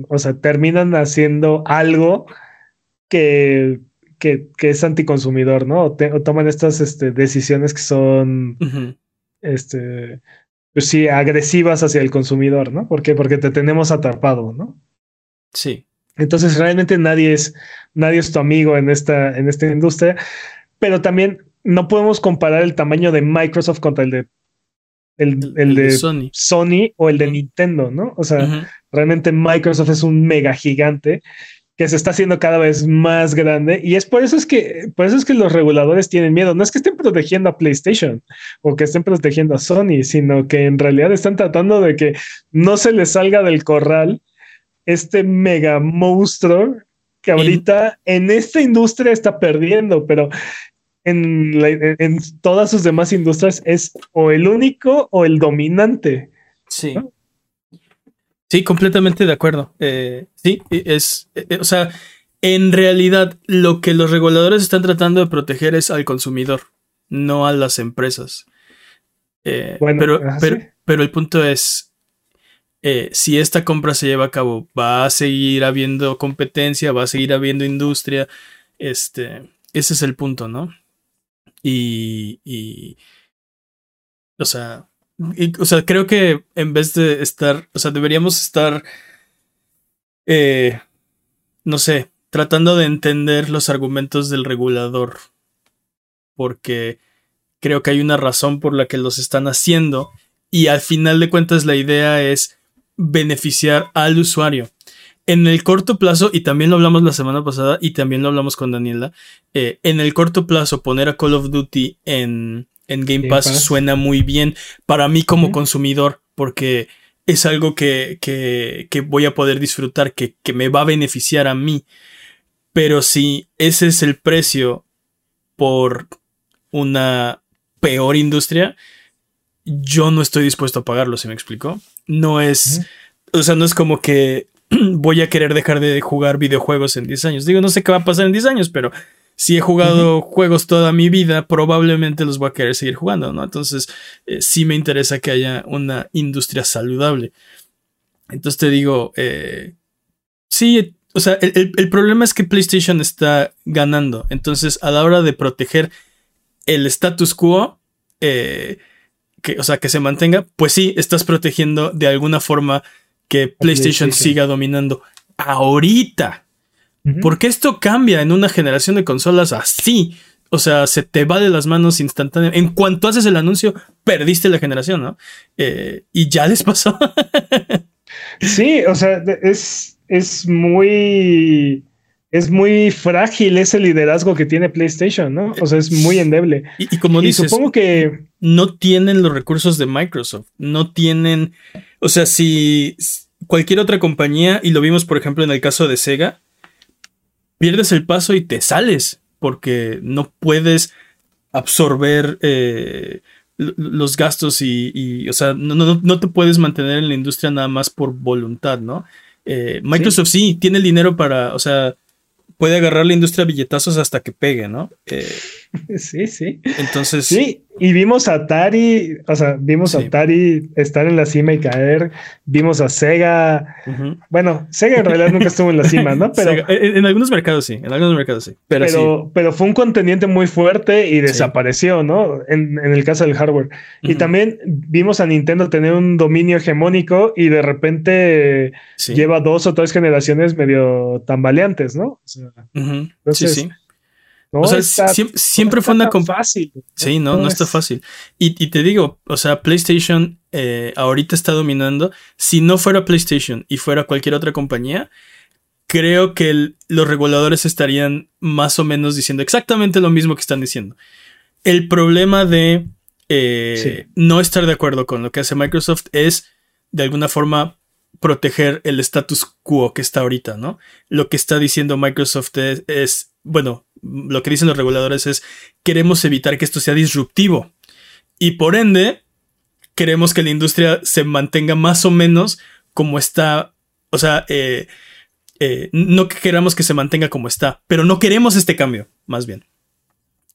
o sea, terminan haciendo algo que, que, es anticonsumidor, ¿no? O, toman estas este, decisiones que son, este, pues sí, agresivas hacia el consumidor, ¿no? ¿Por qué? Porque te tenemos atrapado, ¿no? Sí. Entonces, realmente nadie es, nadie es tu amigo en esta, en esta industria, pero también no podemos comparar el tamaño de Microsoft contra el de el, el, de, Sony. o el de Nintendo, ¿no? O sea, realmente Microsoft es un mega gigante que se está haciendo cada vez más grande y es por eso es que por eso es que los reguladores tienen miedo. No es que estén protegiendo a PlayStation o que estén protegiendo a Sony, sino que en realidad están tratando de que no se les salga del corral este mega monstruo que ahorita en esta industria está perdiendo, pero en, en todas sus demás industrias es o el único o el dominante. Sí. Sí, completamente de acuerdo. Eh, sí, es, eh, eh, o sea, en realidad lo que los reguladores están tratando de proteger es al consumidor, no a las empresas. pero, pero, el punto es, si esta compra se lleva a cabo, va a seguir habiendo competencia, va a seguir habiendo industria. Este, ese es el punto, ¿no? Y, y o sea, o sea, creo que en vez de estar, o sea, deberíamos estar, eh, no sé, tratando de entender los argumentos del regulador, porque creo que hay una razón por la que los están haciendo y al final de cuentas la idea es beneficiar al usuario. En el corto plazo, y también lo hablamos la semana pasada y también lo hablamos con Daniela, eh, en el corto plazo poner a Call of Duty en, en Game, Pass, suena muy bien para mí como consumidor, porque es algo que, que, voy a poder disfrutar, que, que, me va a beneficiar a mí. Pero si ese es el precio por una peor industria, yo no estoy dispuesto a pagarlo, ¿se me explicó? No es, o sea, no es como que voy a querer dejar de jugar videojuegos en 10 años. Digo, no sé qué va a pasar en 10 años, pero si he jugado juegos toda mi vida, probablemente los voy a querer seguir jugando, ¿no? Entonces, eh, sí me interesa que haya una industria saludable. Entonces te digo, eh, sí, o sea, el, problema es que PlayStation está ganando. Entonces, a la hora de proteger el status quo, eh, que, o sea, que se mantenga, pues sí, estás protegiendo de alguna forma que PlayStation. siga dominando. Ahorita, porque esto cambia en una generación de consolas así. O sea, se te va de las manos instantáneamente. En cuanto haces el anuncio, perdiste la generación, ¿no? Eh, y ya les pasó. sí, o sea, es, es muy es muy frágil ese liderazgo que tiene PlayStation, ¿no? O sea, es muy endeble. Y, como dices, supongo que no tienen los recursos de Microsoft, no tienen, o sea, si cualquier otra compañía, y lo vimos por ejemplo en el caso de Sega, pierdes el paso y te sales, porque no puedes absorber eh, los gastos y, o sea, no, te puedes mantener en la industria nada más por voluntad, ¿no? Eh, Microsoft sí. tiene el dinero para, o sea, puede agarrar la industria a billetazos hasta que pegue, ¿no? Eh, sí, sí. Entonces. Sí, y vimos a Atari, o sea, vimos a Atari estar en la cima y caer. Vimos a Sega. Bueno, Sega en realidad nunca estuvo en la cima, ¿no? Pero en, algunos mercados sí, en algunos mercados sí. Pero, pero, fue un contendiente muy fuerte y desapareció, ¿no? En, el caso del hardware. Y también vimos a Nintendo tener un dominio hegemónico y de repente lleva dos o tres generaciones medio tambaleantes, ¿no? sí, sí o sea, siempre, fue una fácil. Sí, no, no, está fácil. Y, te digo, o sea, PlayStation eh, ahorita está dominando. Si no fuera PlayStation y fuera cualquier otra compañía, creo que los reguladores estarían más o menos diciendo exactamente lo mismo que están diciendo. El problema de eh, no estar de acuerdo con lo que hace Microsoft es de alguna forma proteger el status quo que está ahorita, ¿no? Lo que está diciendo Microsoft es bueno, lo que dicen los reguladores es queremos evitar que esto sea disruptivo y por ende queremos que la industria se mantenga más o menos como está, o sea, eh, eh, no queramos que se mantenga como está, pero no queremos este cambio, más bien.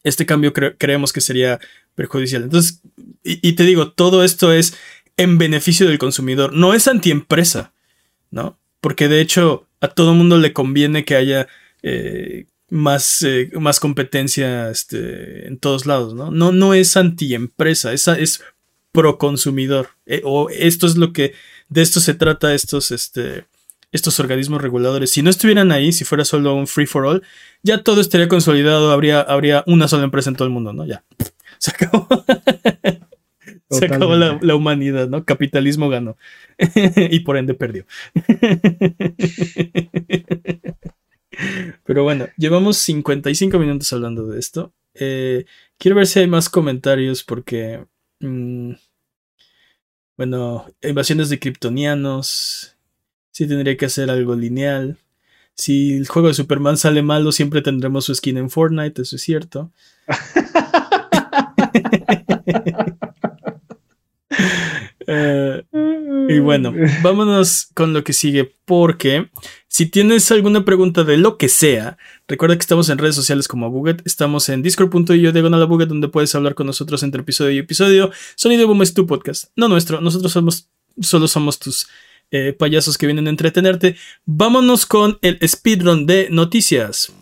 Este cambio creemos que sería perjudicial. Entonces, y, te digo, todo esto es en beneficio del consumidor, no es antiempresa, ¿no? Porque de hecho a todo mundo le conviene que haya eh, más, eh, más competencia este, en todos lados, ¿no? No, no es anti-empresa, es, es pro consumidor. Eh, o esto es lo que, de esto se trata estos, este, estos organismos reguladores. Si no estuvieran ahí, si fuera solo un free for all, ya todo estaría consolidado, habría, habría una sola empresa en todo el mundo, ¿no? Ya. Se acabó. Se acabó la, la, humanidad, ¿no? Capitalismo ganó. y por ende perdió. Pero bueno, llevamos 55 minutos hablando de esto. Eh, quiero ver si hay más comentarios porque... Mm, bueno, invasiones de kryptonianos. Si tendría que hacer algo lineal. Si el juego de Superman sale malo, siempre tendremos su skin en Fortnite, eso es cierto. Eh, y bueno, vámonos con lo que sigue porque si tienes alguna pregunta de lo que sea, recuerda que estamos en redes sociales como Buget, estamos en discord.io diagonal a Buget donde puedes hablar con nosotros entre episodio y episodio. Sonido Boom es tu podcast, no nuestro, nosotros somos, solo somos tus eh, payasos que vienen a entretenerte. Vámonos con el speedrun de noticias.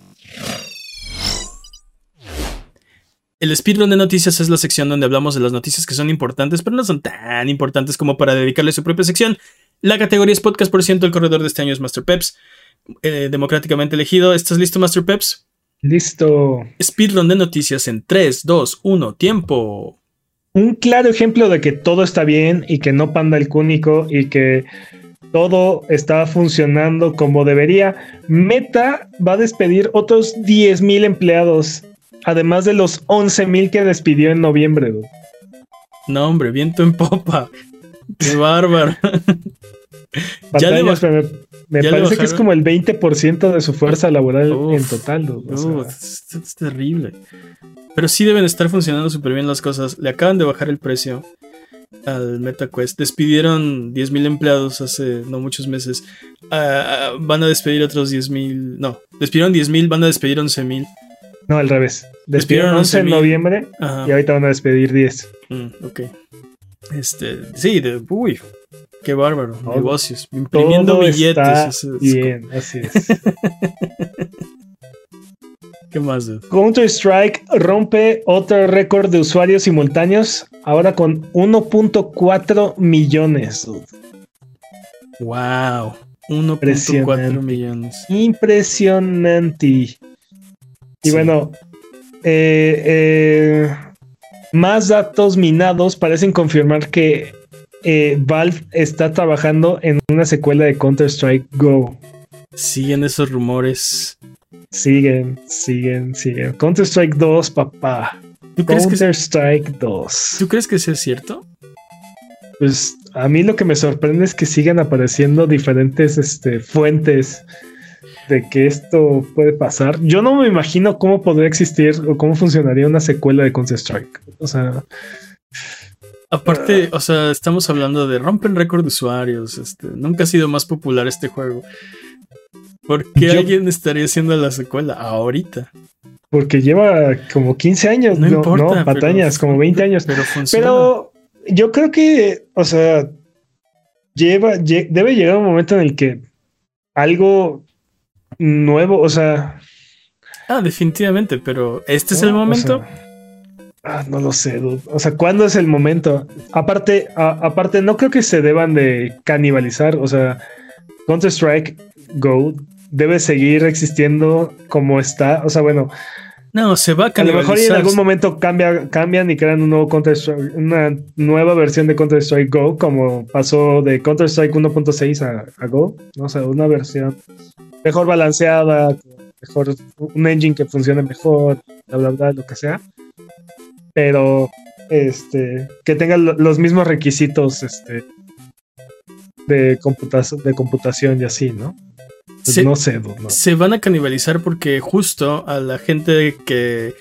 El speedrun de noticias es la sección donde hablamos de las noticias que son importantes, pero no son tan importantes como para dedicarle su propia sección. La categoría es podcast, por ciento, el corredor de este año es Master Peps, eh, democráticamente elegido. ¿Estás listo, Master Peps? Listo. Speedrun de noticias en 3, 2, 1, tiempo. Un claro ejemplo de que todo está bien y que no panda el cúnico y que todo está funcionando como debería. Meta va a despedir otros 10.000 empleados Además de los 11.000 que despidió en noviembre. No, hombre, viento en popa. Qué bárbaro. ya me, parece que es como el 20% de su fuerza laboral en total. es, terrible. Pero sí deben estar funcionando súper bien las cosas. Le acaban de bajar el precio al MetaQuest. Despidieron 10.000 empleados hace no muchos meses. Ah, ah, van a despedir otros 10.000. No, despidieron 10.000, van a despedir 11.000. No, al revés. Despidieron 11 en noviembre y ahorita van a despedir 10. Mm, ok. Este, sí, de, uy, qué bárbaro. negocios. Imprimiendo billetes. bien, así es. ¿Qué más? Counter-Strike rompe otro récord de usuarios simultáneos, ahora con 1.4 millones. Wow. 1.4 millones. Impresionante. Y bueno, eh, eh, más datos minados parecen confirmar que eh, Valve está trabajando en una secuela de Counter-Strike Go. Siguen esos rumores. Siguen, siguen, siguen. Counter Strike 2, papá. ¿Tú crees, que, Counter Strike 2. ¿Tú crees que sea cierto? Pues a mí lo que me sorprende es que sigan apareciendo diferentes este, fuentes de que esto puede pasar. Yo no me imagino cómo podría existir o cómo funcionaría una secuela de Counter Strike. O sea, Aparte, o sea, estamos hablando de rompen récord de usuarios. Este, nunca ha sido más popular este juego. ¿Por qué Yo- alguien estaría haciendo la secuela ahorita? porque lleva como 15 años, No no, importa, no, pero- patañas, como 20 años. Pero funciona. Pero yo creo que, o sea, lleva, lle- debe llegar un momento en el que algo nuevo, o sea, Ah, definitivamente, pero este es el O momento. sea, ah, no lo sé, dude. o sea, ¿cuándo es el momento? Aparte, a- aparte, no creo que se deban de canibalizar, o sea, Counter Strike Go debe seguir existiendo como está, o sea, bueno, no, se va a a lo mejor en algún momento cambia, cambian y crean un nuevo Counter Strike, una nueva versión de Counter Strike Go, como pasó de Counter Strike 1.6 a, a Go, ¿no? o sea, una versión mejor balanceada, mejor, un engine que funcione mejor, bla, bla, bla, lo que sea. Pero, este, que tenga lo- los mismos requisitos, este, de, computación de computación y así, ¿no? Pues Se- no sé, dude, no. se van a canibalizar porque justo a la gente que,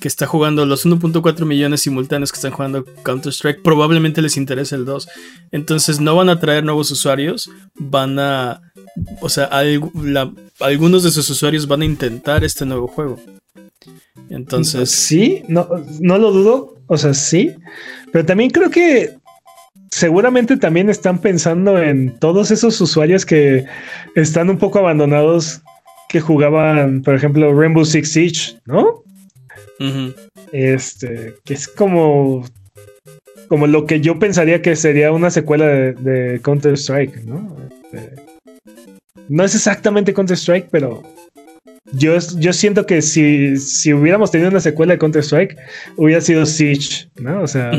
que está jugando los 1.4 millones simultáneos que están jugando Counter-Strike probablemente les interesa el 2. Entonces no van a traer nuevos usuarios, van a... O sea, la- algunos de sus usuarios van a intentar este nuevo juego. Entonces... sí, no, no lo dudo, o sea, sí, pero también creo que seguramente también están pensando en todos esos usuarios que están un poco abandonados que jugaban, por ejemplo, Rainbow Six Siege, ¿no? Este, que es como como lo que yo pensaría que sería una secuela de, de Counter Strike, ¿no? Este, no es exactamente Counter Strike, pero yo, yo siento que si, si hubiéramos tenido una secuela de Counter Strike, hubiera sido Siege, ¿no? O sea.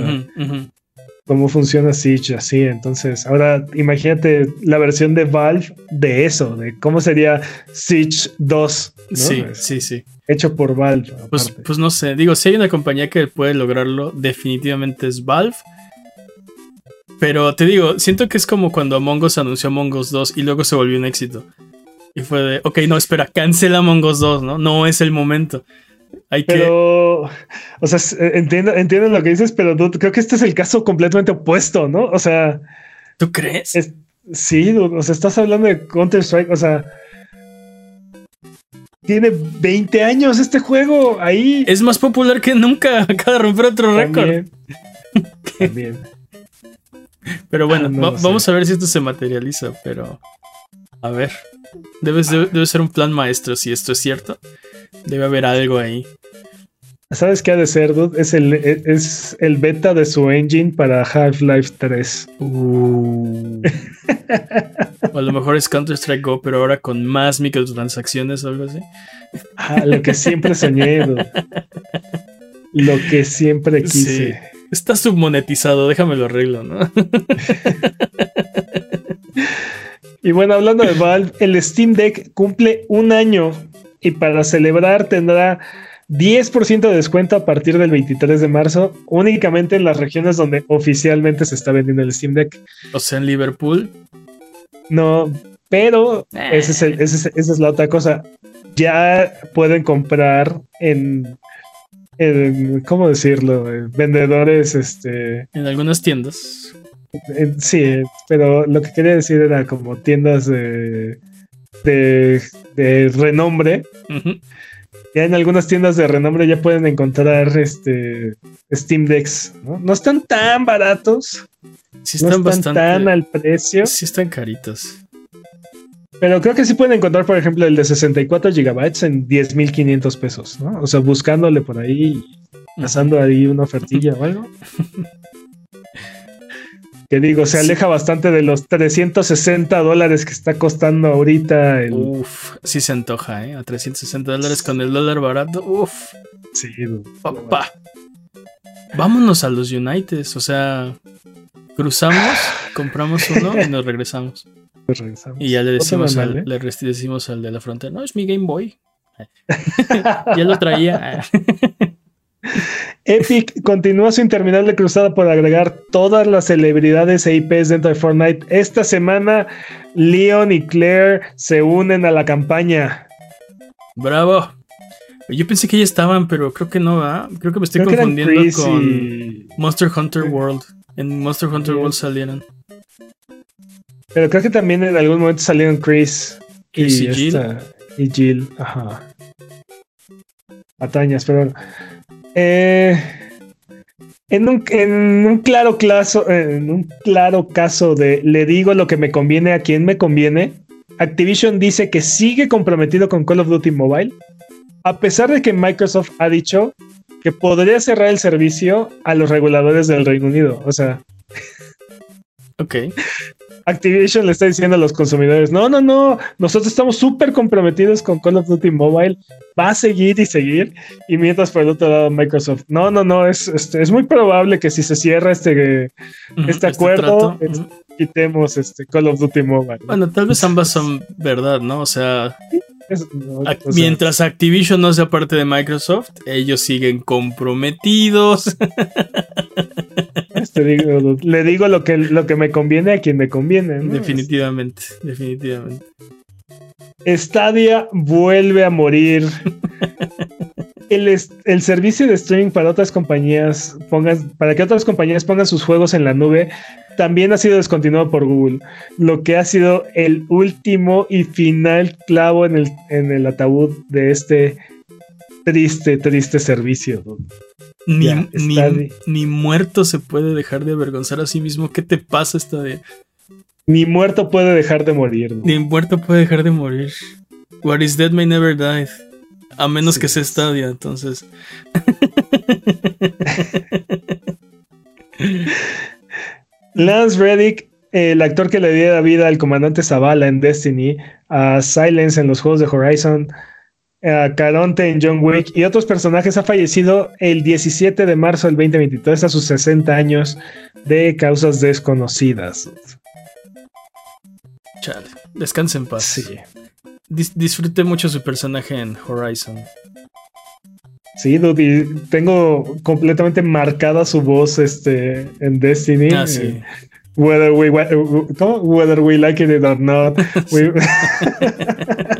Cómo funciona Siege así. Entonces, ahora imagínate la versión de Valve de eso, de cómo sería Siege 2, ¿no? Sí, Es sí, sí. hecho por Valve. Pues, pues no sé, digo, si hay una compañía que puede lograrlo, definitivamente es Valve. Pero te digo, siento que es como cuando Among Us anunció Among Us 2 y luego se volvió un éxito. Y fue de, ok, no, espera, cancela Among Us 2, ¿no? No es el momento. Hay que... Pero, o sea, eh, entiendo, entiendo lo que dices, pero creo que este es el caso completamente opuesto, ¿no? O sea, ¿Tú crees? es- sí, o sea, estás hablando de Counter Strike, o sea, tiene 20 años este juego ahí. Es más popular que nunca. Acaba de romper otro récord. También. También. Pero bueno, Ah, no va- lo sé. vamos a ver si esto se materializa. Pero, a ver, debe, debe, debe ser un plan maestro si esto es cierto. Debe haber algo ahí. ¿Sabes qué ha de ser, dude? Es el, es el beta de su engine para Half-Life 3. Uh. o a lo mejor es Counter-Strike Go, pero ahora con más microtransacciones o algo así. Ah, lo que siempre soñé, dude. Lo que siempre quise. Sí. Está submonetizado, déjame lo arreglo, ¿no? Y bueno, hablando de Valve, el Steam Deck cumple un año y para celebrar tendrá 10% de descuento a partir del 23 de marzo, únicamente en las regiones donde oficialmente se está vendiendo el Steam Deck. o sea, en Liverpool. No, pero Eh. ese es el- ese es- esa es la otra cosa. Ya pueden comprar en, en- ¿cómo decirlo? Vendedores, este, En algunas tiendas. en- sí, pero lo que quería decir era como tiendas de, de, de renombre. Ya en algunas tiendas de renombre ya pueden encontrar este Steam Decks. No, No están tan baratos, Sí no están están bastante. tan al precio, Sí están caritos. pero creo que sí pueden encontrar, por ejemplo, el de 64 gigabytes en 10.500 pesos, ¿no? O sea, buscándole por ahí, pasando ahí una ofertilla o algo. Que digo, se Sí. aleja bastante de los 360 dólares que está costando ahorita el. Uf, sí se antoja, ¿eh? A 360 dólares con el dólar barato. Uf, Sí, papá. Vámonos a los United, o sea, cruzamos, compramos uno y nos regresamos. Pues regresamos. Y ya le decimos, al, ¿eh? le decimos al de la frontera, no, es mi Game Boy. ya lo traía. Epic continúa su interminable cruzada por agregar todas las celebridades e IPs dentro de Fortnite. Esta semana, Leon y Claire se unen a la campaña. Bravo. Yo pensé que ya estaban, pero creo que no va. Creo que me estoy confundiendo con Monster Hunter World. En Monster Hunter World salieron. Pero creo que también en algún momento salieron Chris, y, Jill. y Jill. Ajá. Atañas, pero. Eh, en, un, en, un, claro caso, en un claro caso de le digo lo que me conviene a quien me conviene, Activision dice que sigue comprometido con Call of Duty Mobile, a pesar de que Microsoft ha dicho que podría cerrar el servicio a los reguladores del Reino Unido. O sea. Ok. Activision le está diciendo a los consumidores, no, no, no, nosotros estamos súper comprometidos con Call of Duty Mobile, va a seguir y seguir, y mientras por el otro lado Microsoft, no, no, no, es, este, es muy probable que si se cierra este, este, este acuerdo, quitemos este Call of Duty Mobile. Bueno, tal vez ambas son verdad, ¿no? O sea... mientras Activision no sea parte de Microsoft, ellos siguen comprometidos. le digo lo que, lo que me conviene a quien me conviene. Definitivamente, definitivamente. Stadia vuelve a morir. el, el, servicio de streaming para otras compañías, pongan, para que otras compañías pongan sus juegos en la nube, también ha sido descontinuado por Google, lo que ha sido el último y final clavo en el, en el ataúd de este triste, triste servicio. Ni, ni, muerto se puede dejar de avergonzar a sí mismo. ¿Qué te pasa esta de.? Ni muerto puede dejar de morir. Ni muerto puede dejar de morir. What is dead may never die. A menos que sea Stadia, entonces. Lance Reddick, el actor que le dio la vida al comandante Zavala en Destiny, a Silence en los juegos de Horizon, a Caronte en John Wick y otros personajes ha fallecido el 17 de marzo del 2023 a sus 60 años de causas desconocidas. Chale, descanse en paz. Sí. disfruté mucho su personaje en Horizon. Sí, dude, tengo completamente marcada su voz este, en Destiny. Ah, sí. Eh, whether we, whether we like it or not.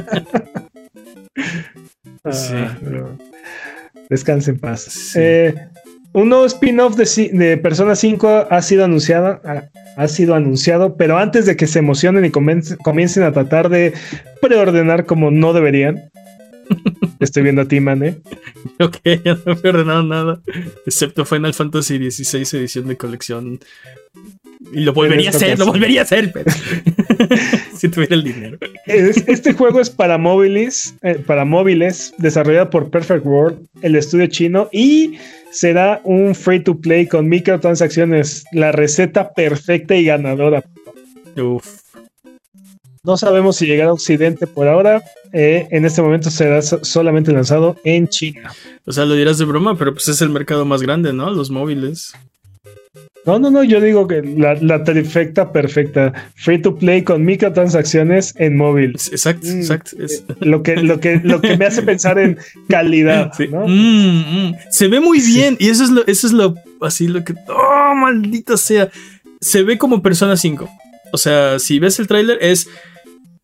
Ah, descanse en paz. Eh, un nuevo spin-off de, Persona 5 ha sido anunciado, ha, sido anunciado, pero antes de que se emocionen y comiencen a tratar de preordenar como no deberían. Estoy viendo a ti, man, ¿eh? Ok, ya no he preordenado nada, excepto Final Fantasy XVI edición de colección y lo volvería a hacer, lo volvería a hacer, si tuviera el dinero. Este juego es para móviles, eh, para móviles, desarrollado por Perfect World, el estudio chino, y será un free to play con microtransacciones, la receta perfecta y ganadora. Uf. No sabemos si llegará a Occidente por ahora. Eh, en este momento será solamente lanzado en China. O sea, lo dirás de broma, pero pues es el mercado más grande, ¿no? Los móviles. No, no, no, yo digo que la, la trifecta perfecta. Free to play con microtransacciones en móvil. Exacto, mm, exacto. Es. Eh, lo, que, lo, que, lo que me hace pensar en calidad. ¿no? Mm, mm. Se ve muy bien y eso es lo, eso es lo, así lo que... ¡Oh, maldita sea! Se ve como Persona 5. O sea, si ves el tráiler es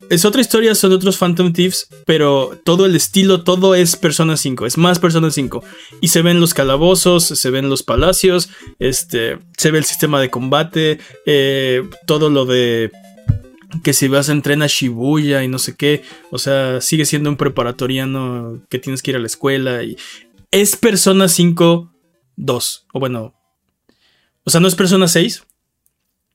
es otra historia, son otros Phantom Thieves, pero todo el estilo, todo es Persona 5, es más Persona 5. Y se ven los calabozos, se ven los palacios, este, se ve el sistema de combate, eh, todo lo de que si vas a entrenar Shibuya y no sé qué, o sea, sigue siendo un preparatoriano que tienes que ir a la escuela y es Persona 5 2, o bueno, o sea, no es Persona 6,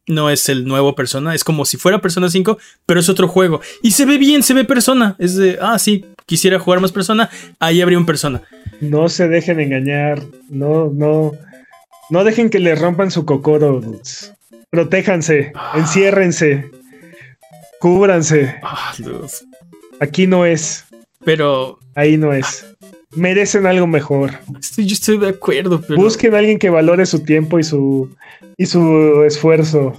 no es el nuevo Persona, es como si fuera Persona 5, pero es otro juego. Y se ve bien, se ve Persona. Es de, ah, sí, quisiera jugar más Persona, ahí habría un Persona. No se dejen engañar, no, no, no dejen que le rompan su cocoro. Protéjanse, ah. enciérrense, cúbranse. Ah, Aquí no es. Pero. Ahí no es. Merecen algo mejor. yo estoy de acuerdo, pero. Busquen a alguien que valore su tiempo y su y su esfuerzo.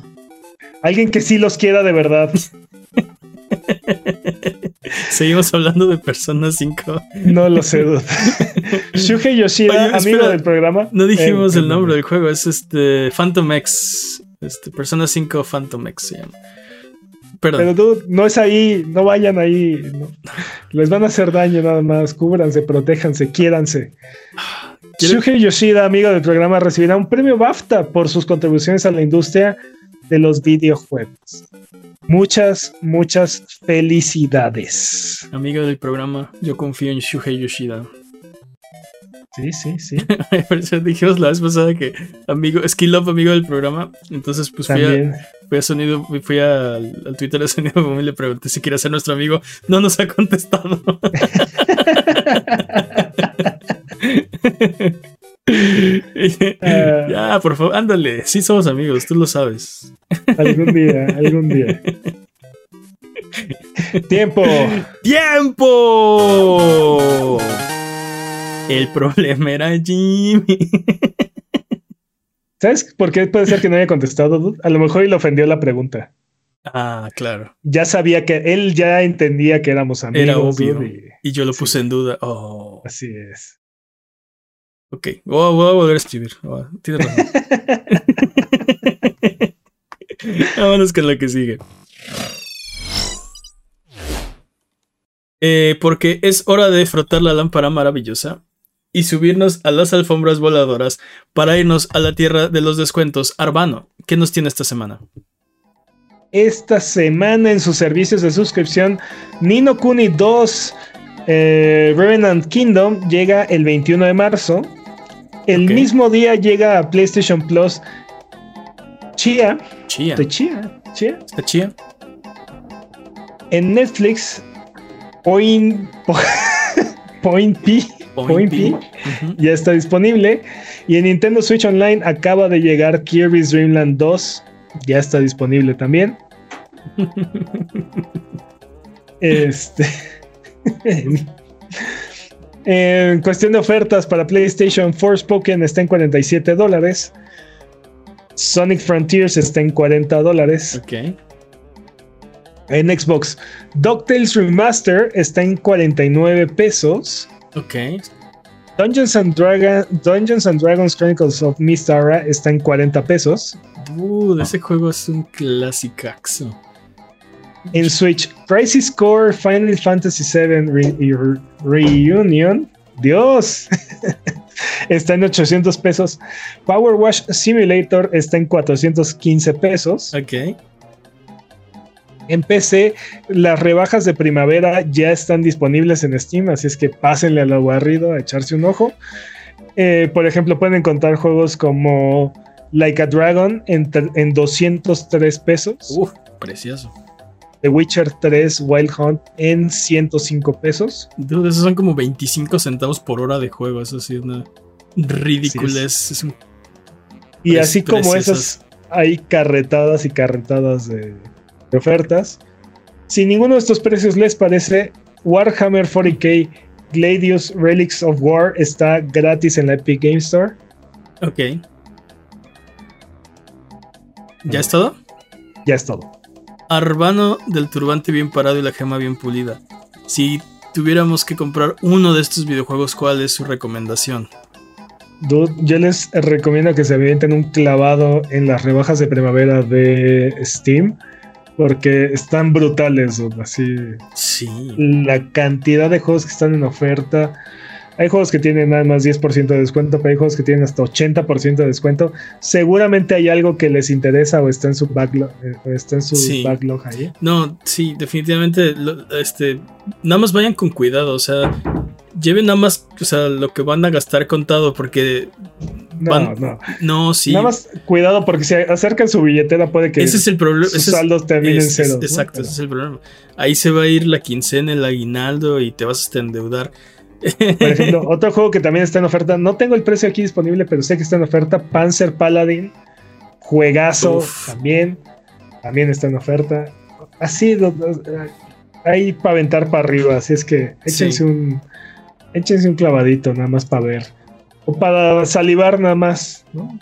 Alguien que sí los quiera de verdad. Seguimos hablando de Persona 5. No lo sé, dude. Shuhei Yoshida, Oye, amigo espera, del programa. No dijimos Eh, el nombre del juego, es este Phantom X. Este, Persona 5 Phantom X se llama. Perdón. Pero dude, no es ahí, no vayan ahí. no. Les van a hacer daño nada más. Cúbranse, protéjanse, quiéranse. ¿Quiere- Shuhei Yoshida, amigo del programa, recibirá un premio BAFTA por sus contribuciones a la industria de los videojuegos. Muchas, muchas felicidades. Amigo del programa, yo confío en Shuhei Yoshida. Sí, sí, sí. Dijimos la vez pasada que amigo, Skill Up, amigo del programa. Entonces, pues fui a, fui a sonido, fui al, al Twitter de Sonido Boom y le pregunté si quiere ser nuestro amigo. No nos ha contestado. Ya, por favor, ándale. Sí somos amigos, tú lo sabes. Algún día, algún día. Tiempo. ¡Tiempo! El problema era Jimmy. ¿Sabes por qué puede ser que no haya contestado? dude? A lo mejor y le ofendió la pregunta. Ah, claro. Ya sabía que él ya entendía que éramos amigos. Era obvio. y Y yo lo Sí. puse en duda. Oh, así es. ok. Voy a, voy a volver a escribir. Oh, tienes razón. Vámonos con lo que sigue. Eh, porque es hora de frotar la lámpara maravillosa y subirnos a las alfombras voladoras para irnos a la tierra de los descuentos. Arbano, ¿qué nos tiene esta semana? Esta semana en sus servicios de suscripción, Nino Kuni 2 eh, Revenant Kingdom llega el 21 de marzo. El mismo día llega a PlayStation Plus Chia, Chía. de Chia, Chia. ¿Está chía? En Netflix, Point, Point P, Point P ya está disponible. Y en Nintendo Switch Online acaba de llegar Kirby's Dream Land 2. Ya está disponible también. este. en cuestión de ofertas para PlayStation, Forspoken está en 47 dólares. Sonic Frontiers está en 40 dólares. Ok. En Xbox, DuckTales Remaster está en 49 pesos. Ok. Dungeons and, Dragon, Dungeons and Dragons Chronicles of Mistara está en 40 pesos. Uh, ese juego es un clasicaxo. En Switch, Crisis Core Final Fantasy VII Re- Re- Reunion. Dios. está en 800 pesos. Power Wash Simulator está en 415 pesos. Ok. En PC, las rebajas de primavera ya están disponibles en Steam, así es que pásenle a lo barrido a echarse un ojo. Eh, por ejemplo, pueden encontrar juegos como Like a Dragon en, tre- en 203 pesos. Uf, precioso. The Witcher 3 Wild Hunt en 105 pesos. Dude, esos son como 25 centavos por hora de juego. Eso sí es una ridiculez. Es un- Y así como esas, hay carretadas y carretadas de, de ofertas. Si ninguno de estos precios les parece, Warhammer 40k Gladius Relics of War está gratis en la Epic Game Store. Ok. ¿Ya es todo? Ya es todo. Arbano del turbante bien parado y la gema bien pulida. Si tuviéramos que comprar uno de estos videojuegos, ¿cuál es su recomendación? Dude, yo les recomiendo que se avienten un clavado en las rebajas de primavera de Steam. Porque están brutales, así. Sí. la cantidad de juegos que están en oferta. Hay juegos que tienen nada más 10% de descuento, pero hay juegos que tienen hasta 80% de descuento. Seguramente hay algo que les interesa o está en su backlog, eh, está en su Sí. backlog ahí. No, sí, definitivamente. este, nada más vayan con cuidado. O sea, lleven nada más o sea, lo que van a gastar contado. Porque No, no. no, sí. Nada más cuidado porque si acercan su billetera puede que ese es el problema. sus saldos terminen en cero. Exacto, Pero- ese es el problema. Ahí se va a ir la quincena, el aguinaldo y te vas hasta endeudar. Por ejemplo, otro juego que también está en oferta, no tengo el precio aquí disponible, pero sé que está en oferta, Panzer Paladin, juegazo Uf. también, también está en oferta. Así, ahí para aventar para arriba, así es que échense Sí. un échense un clavadito nada más para ver. O para salivar nada más, ¿no?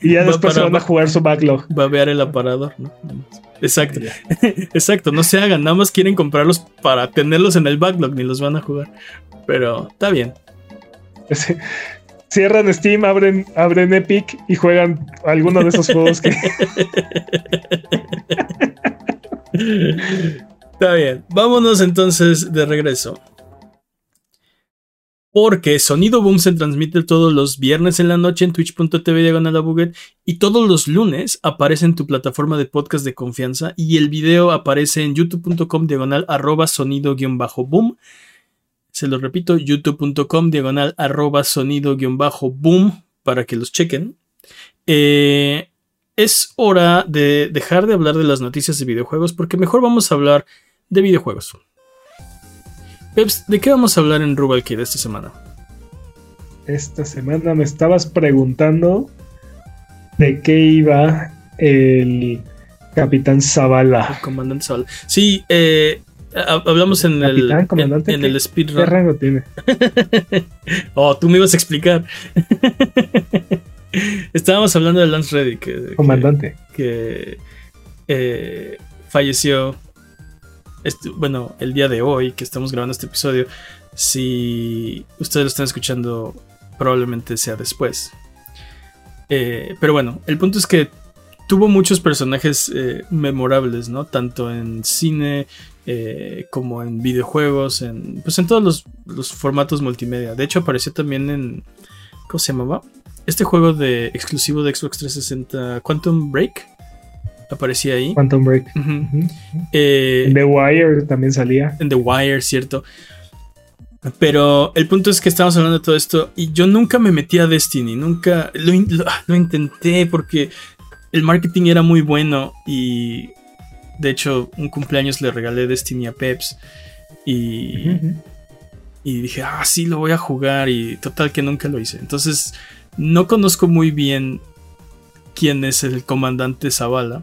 y ya después se van a jugar su backlog. Va a ver el aparador, ¿no? Exacto. Exacto, no se hagan, nada más quieren comprarlos para tenerlos en el backlog, ni los van a jugar. Pero está bien. Sí. Cierran Steam, abren, abren Epic y juegan alguno de esos juegos que. Está bien. Vámonos entonces de regreso. Porque Sonido Boom se transmite todos los viernes en la noche en twitch.tv diagonal y todos los lunes aparece en tu plataforma de podcast de confianza y el video aparece en youtube.com diagonal arroba sonido guion bajo boom. Se lo repito, youtube.com diagonal arroba sonido guion bajo boom para que los chequen. Eh, es hora de dejar de hablar de las noticias de videojuegos porque mejor vamos a hablar de videojuegos. Peps, ¿de qué vamos a hablar en Rubal Kid esta semana? Esta semana me estabas preguntando de qué iba el Capitán Zavala. Comandante Sol. Sí, eh, ha- hablamos en el, Capitán, en, comandante, en ¿qué- el ¿Qué speedrun. rango tiene? Oh, tú me ibas a explicar. Estábamos hablando de Lance Reddick. que- que- Comandante. que eh, falleció, este- bueno, el día de hoy que estamos grabando este episodio. Si ustedes lo están escuchando, probablemente sea después. Eh, pero bueno, el punto es que tuvo muchos personajes eh, memorables, ¿no? Tanto en cine eh, como en videojuegos, en, pues en todos los, los formatos multimedia. De hecho, apareció también en... ¿Cómo se llamaba? Este juego de exclusivo de Xbox 360, Quantum Break, aparecía ahí. Quantum Break. Eh, En The Wire también salía. en The Wire, ¿cierto? Pero el punto es que estamos hablando de todo esto y yo nunca me metí a Destiny, nunca lo, lo intenté porque el marketing era muy bueno y de hecho un cumpleaños le regalé Destiny a Peps y, y dije, ah, sí, lo voy a jugar y total que nunca lo hice. Entonces no conozco muy bien quién es el comandante Zavala.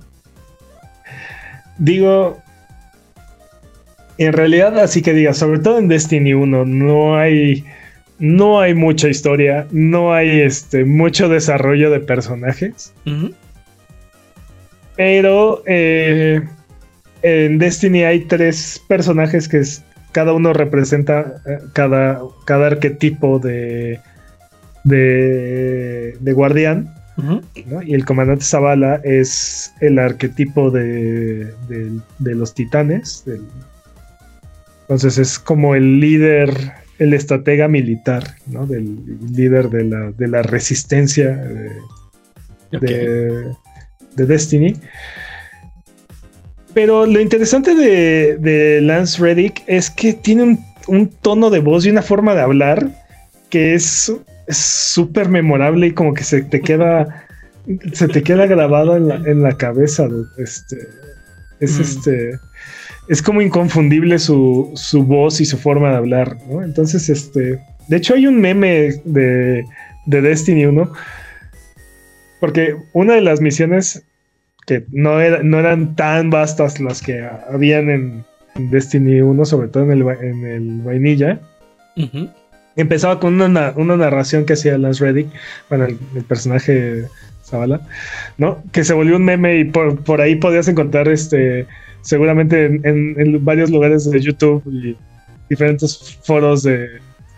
Digo, en realidad, así que diga, sobre todo en Destiny 1, no hay, no hay mucha historia, no hay este, mucho desarrollo de personajes, pero eh, en Destiny hay tres personajes que es- cada uno representa eh, cada, cada arquetipo de, de, de guardián. Y el comandante Zavala es el arquetipo de, de- de los titanes. del- Entonces es como el líder, el estratega militar, ¿no? Del líder de la, de la resistencia de, Ok. de, de Destiny. Pero lo interesante de, de Lance Reddick es que tiene un, un tono de voz y una forma de hablar que es es súper memorable y como que se te queda se te queda grabado en la, en la cabeza. dude. Este, es Mm. este es como inconfundible su, su voz y su forma de hablar, ¿no? Entonces, este, de hecho hay un meme de, de Destiny 1 porque una de las misiones que no, era- no eran tan vastas las que habían en, Destiny 1, sobre todo en el, en el vainilla, Ujú. Empezaba con una, na- una narración que hacía Lance Reddick, bueno, el, el personaje Zavala, ¿no? Que se volvió un meme y por, por ahí podías encontrar este, seguramente en, en- en varios lugares de YouTube y diferentes foros de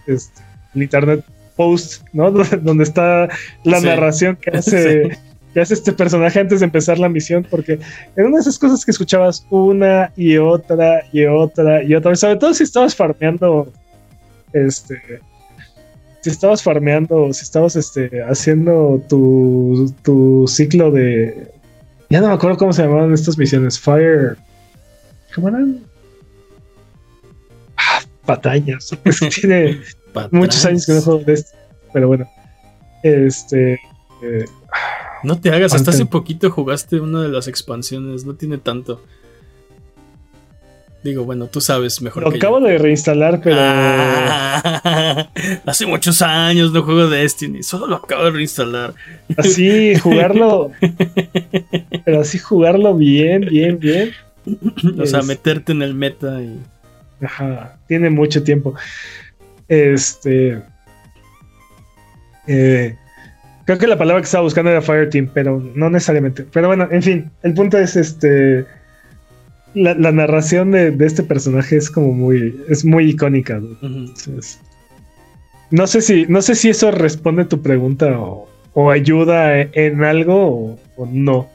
este, el internet post, ¿no? Donde está la Sí. narración que hace, que hace este personaje antes de empezar la misión, porque era una de esas cosas que escuchabas una y otra y otra y otra, sobre todo si estabas farmeando este si estabas farmeando, si estabas este, haciendo tu, tu ciclo de. Ya no me acuerdo cómo se llamaban estas misiones. Fire. ¿Cómo eran? Ah, batallas. Tiene muchos años que no juego de esto. Pero bueno. Este. eh, No te hagas, hasta hace poquito jugaste una de las expansiones, no tiene tanto. Digo, bueno, tú sabes mejor lo que acabo yo. de reinstalar, pero. Ah, hace muchos años no juego Destiny, solo lo acabo de reinstalar. Así jugarlo. pero así jugarlo bien, bien, bien. o sea, Es- meterte en el meta y... Ajá, tiene mucho tiempo. Este. eh, Creo que la palabra que estaba buscando era Fireteam, pero no necesariamente. Pero bueno, en fin, el punto es este. La, narración de, este personaje es como muy. es muy icónica. ¿no? sé si. No sé si eso responde a tu pregunta o, ayuda en algo o no.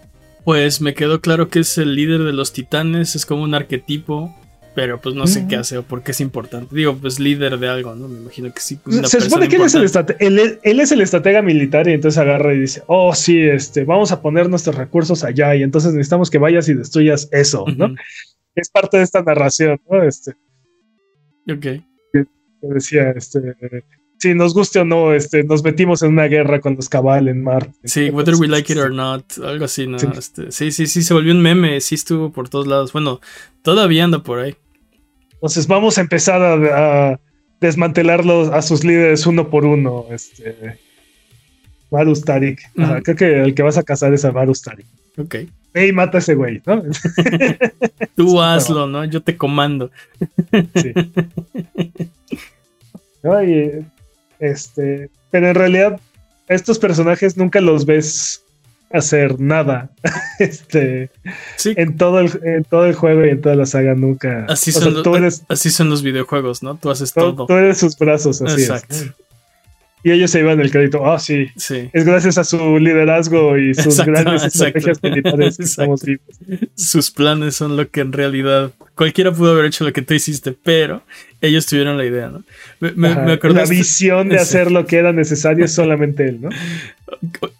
Pues me quedó claro que es el líder de los titanes, es como un arquetipo pero pues no sé qué hace o por qué es importante. Digo, pues líder de algo, ¿no? Me imagino que sí. Se supone que él es, el él, es el estratega militar y entonces agarra y dice, oh, sí, este, vamos a poner nuestros recursos allá y entonces necesitamos que vayas y destruyas eso, ¿no? Es parte de esta narración, ¿no? Este, ok. decía, este, si nos guste o no, este, nos metimos en una guerra con los cabal en Marte. Sí, whether we like it or not, algo así, ¿no? Este, sí, sí, sí, se volvió un meme, sí estuvo por todos lados. Bueno, todavía anda por ahí. Entonces vamos a empezar a, desmantelarlos a sus líderes uno por uno. Este, Varus Tarik. creo que el que vas a cazar es a Varus Tarik. Ok. Ey, mata a ese güey, ¿no? Tú hazlo, ¿no? Yo te comando. Sí. este, pero en realidad, estos personajes nunca los ves hacer nada. este, en, todo el, en todo el juego y en toda la saga nunca. Así, son, los, así son los videojuegos, ¿no? Tú haces todo. Tú eres sus brazos, así Exacto. Y ellos se iban el crédito. Ah, sí. sí. Es gracias a su liderazgo y sus grandes estrategias militares que estamos vivos. Sus planes son lo que en realidad cualquiera pudo haber hecho lo que tú hiciste, pero ellos tuvieron la idea, ¿no? Me, la visión de hacer lo que era necesario es solamente él, ¿no?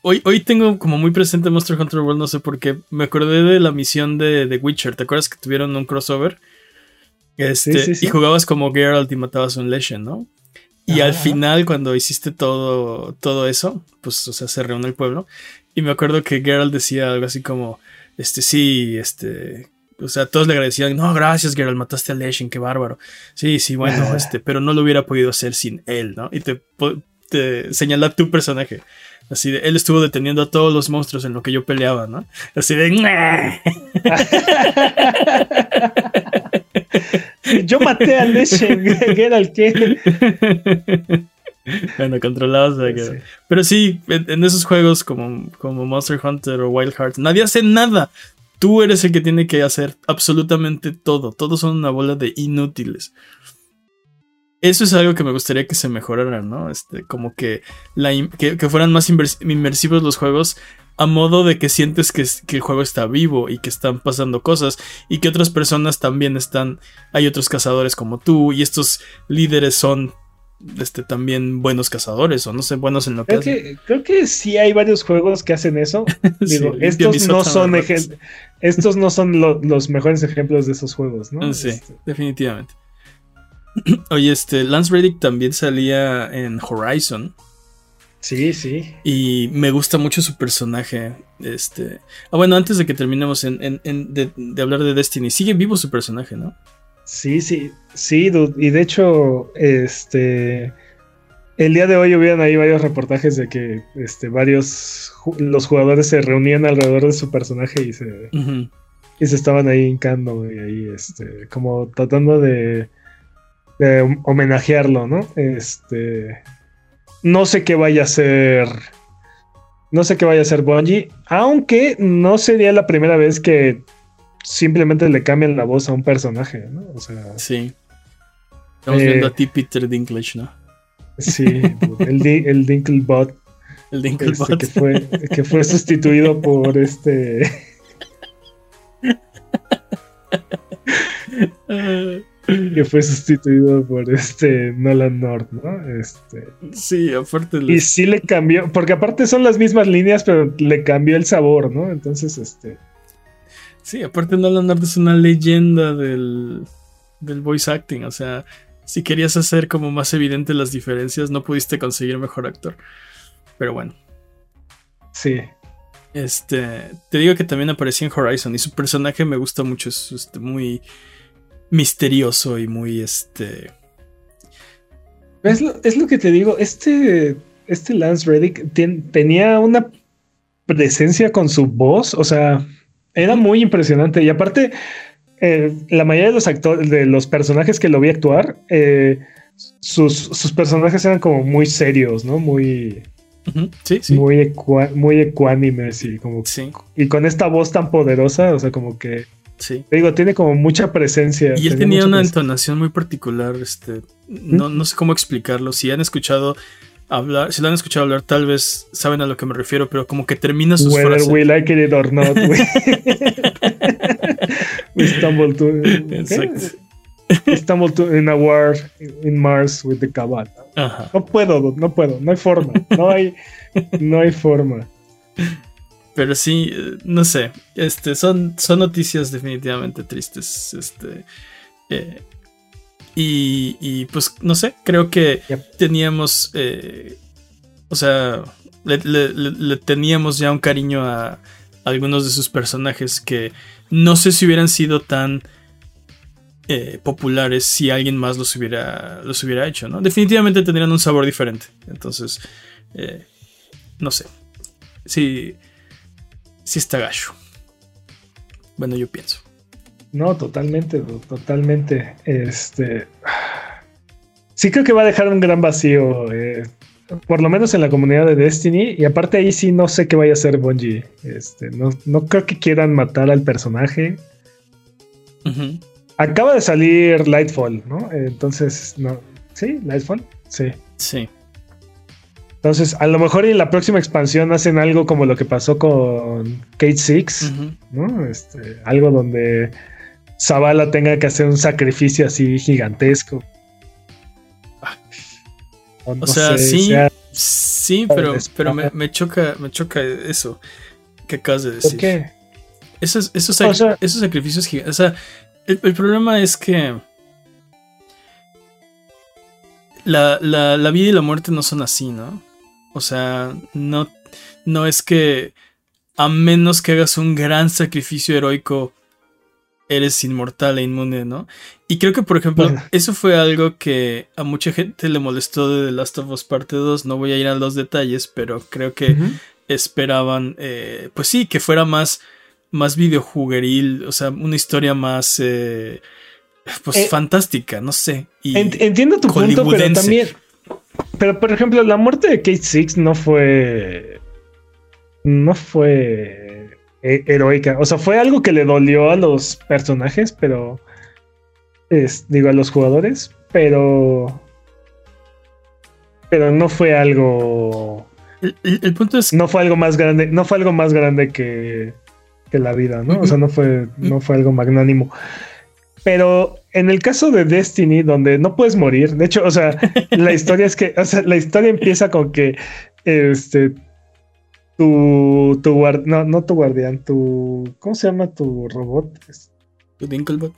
Hoy, hoy tengo como muy presente Monster Hunter World, no sé por qué. Me acordé de la misión de, The Witcher. ¿Te acuerdas que tuvieron un crossover? Este, Y jugabas como Geralt y matabas a un Legend, ¿no? Y al final, cuando hiciste todo, todo eso, pues, o sea, se reúne el pueblo. Y me acuerdo que Geralt decía algo así como, este, sí, este, o sea, todos le agradecían, no, gracias Geralt, mataste a Leshin, qué bárbaro. Sí, sí, bueno, este, pero no lo hubiera podido hacer sin él, ¿no? Y te, te señala tu personaje. Así de, él estuvo deteniendo a todos los monstruos en lo que yo peleaba, ¿no? Así de... Yo maté a Leshen, Geralt, ¿qué? Bueno, controlados de Pero sí, en, esos juegos como, como Monster Hunter o Wild Hearts, nadie hace nada. Tú eres el que tiene que hacer absolutamente todo. Todos son una bola de inútiles. Eso es algo que me gustaría que se mejorara, ¿no? Este, como que, la, que, que fueran más inmersivos los juegos a modo de que sientes que, el juego está vivo y que están pasando cosas y que otras personas también están, hay otros cazadores como tú y estos líderes son este, también buenos cazadores o no sé, buenos en lo creo que, Creo que sí hay varios juegos que hacen eso. Digo, estos, no son estos no son los mejores ejemplos de esos juegos, ¿no? Sí, este. definitivamente. Oye, este, Lance Reddick también salía en Horizon. Sí, sí. Y me gusta mucho su personaje. Este. Ah, bueno, antes de que terminemos en, de, hablar de Destiny, sigue vivo su personaje, ¿no? Sí, sí, sí, Y de hecho, este. El día de hoy hubieran ahí varios reportajes de que este, varios los jugadores se reunían alrededor de su personaje y se, y se estaban ahí hincando y ahí este, como tratando de, de homenajearlo, ¿no? Este, no sé qué vaya a ser. No sé qué vaya a ser Bungie. Aunque no sería la primera vez que simplemente le cambian la voz a un personaje, ¿no? O sea. Sí. Estamos viendo a ti, Peter Dinklage, ¿no? Sí, el, el Dinklebot. El Dinklebot. Este, que, fue, que fue sustituido por este. que fue sustituido por este Nolan North, ¿no? Este. Sí, aparte. Y sí le cambió, porque aparte son las mismas líneas, pero le cambió el sabor, ¿no? Entonces, este. Sí, aparte Nolan North es una leyenda del, del voice acting, o sea, si querías hacer como más evidente las diferencias, no pudiste conseguir mejor actor. Pero bueno. Sí. Este, te digo que también apareció en Horizon y su personaje me gusta mucho, es este, muy misterioso y muy este. Es lo, es lo que te digo, este, este Lance Reddick tenía una presencia con su voz, o sea, era muy impresionante. Y aparte, eh, la mayoría de los actores, de los personajes que lo vi actuar, eh, sus, sus, personajes eran como muy serios, ¿no? Muy. Sí, sí. Muy, muy ecuánime, sí, como. Sí. Y con esta voz tan poderosa, o sea, como que. Sí. digo, tiene como mucha presencia. Y él tenía una entonación muy particular, este. No, no sé cómo explicarlo. Si han escuchado hablar, si lo han escuchado hablar, tal vez saben a lo que me refiero, pero como que termina sus Whether frases. we like it or not, we, stumble to. Exacto. Stumble to in a war in Mars with the Cabal. Ajá. No puedo, no puedo, no hay forma, no hay, no hay forma. Pero sí, no sé, este, son, son noticias definitivamente tristes, este, eh, y, y, pues no sé, creo que Yep. teníamos, eh, o sea, le, le- le- le teníamos ya un cariño a algunos de sus personajes que no sé si hubieran sido tan eh, populares si alguien más los hubiera, los hubiera hecho, ¿no? Definitivamente tendrían un sabor diferente. Entonces, eh, no sé. Sí, sí está gacho. Bueno, yo pienso. No, totalmente, totalmente. Este. Sí, creo que va a dejar un gran vacío. eh, por lo menos en la comunidad de Destiny. Y aparte, ahí sí no sé qué vaya a hacer Bungie. Este, no, no creo que quieran matar al personaje. Acaba de salir Lightfall, ¿no? Entonces, no. ¿Sí? ¿Lightfall? Sí. Sí. Entonces, a lo mejor en la próxima expansión hacen algo como lo que pasó con Kate Six. ¿no? Este, algo donde Zavala tenga que hacer un sacrificio así gigantesco. O sea, sí, sea, sí, pero, pero me, me choca, me choca eso que acabas de ¿por decir. qué? Esos, esos, O sac- sea- esos sacrificios gigantes. O sea, el, el problema es que la, la- la vida y la muerte no son así, ¿no? O sea, no, no es que a menos que hagas un gran sacrificio heroico, eres inmortal e inmune, ¿no? Y creo que, por ejemplo, Bueno. eso fue algo que a mucha gente le molestó de The Last of Us Parte 2. No voy a ir a los detalles, pero creo que esperaban, eh, pues sí, que fuera más, más videojugueril, o sea, una historia más, eh, pues Eh, fantástica, no sé. Y entiendo tu punto, pero también. Pero, por ejemplo, la muerte de Kate Six no fue. No fue heroica. O sea, fue algo que le dolió a los personajes, pero. es- digo, a los jugadores, pero. Pero no fue algo. el, el- el punto es, no fue algo más grande, no fue algo más grande que, que la vida, ¿no? O sea, no fue, no fue algo magnánimo. Pero en el caso de Destiny, donde no puedes morir, de hecho, o sea, la historia es que, o sea, la historia empieza con que, este, tu, tu guard- no, no tu guardián, tu, ¿cómo se llama tu robot? Es- Dinklebot.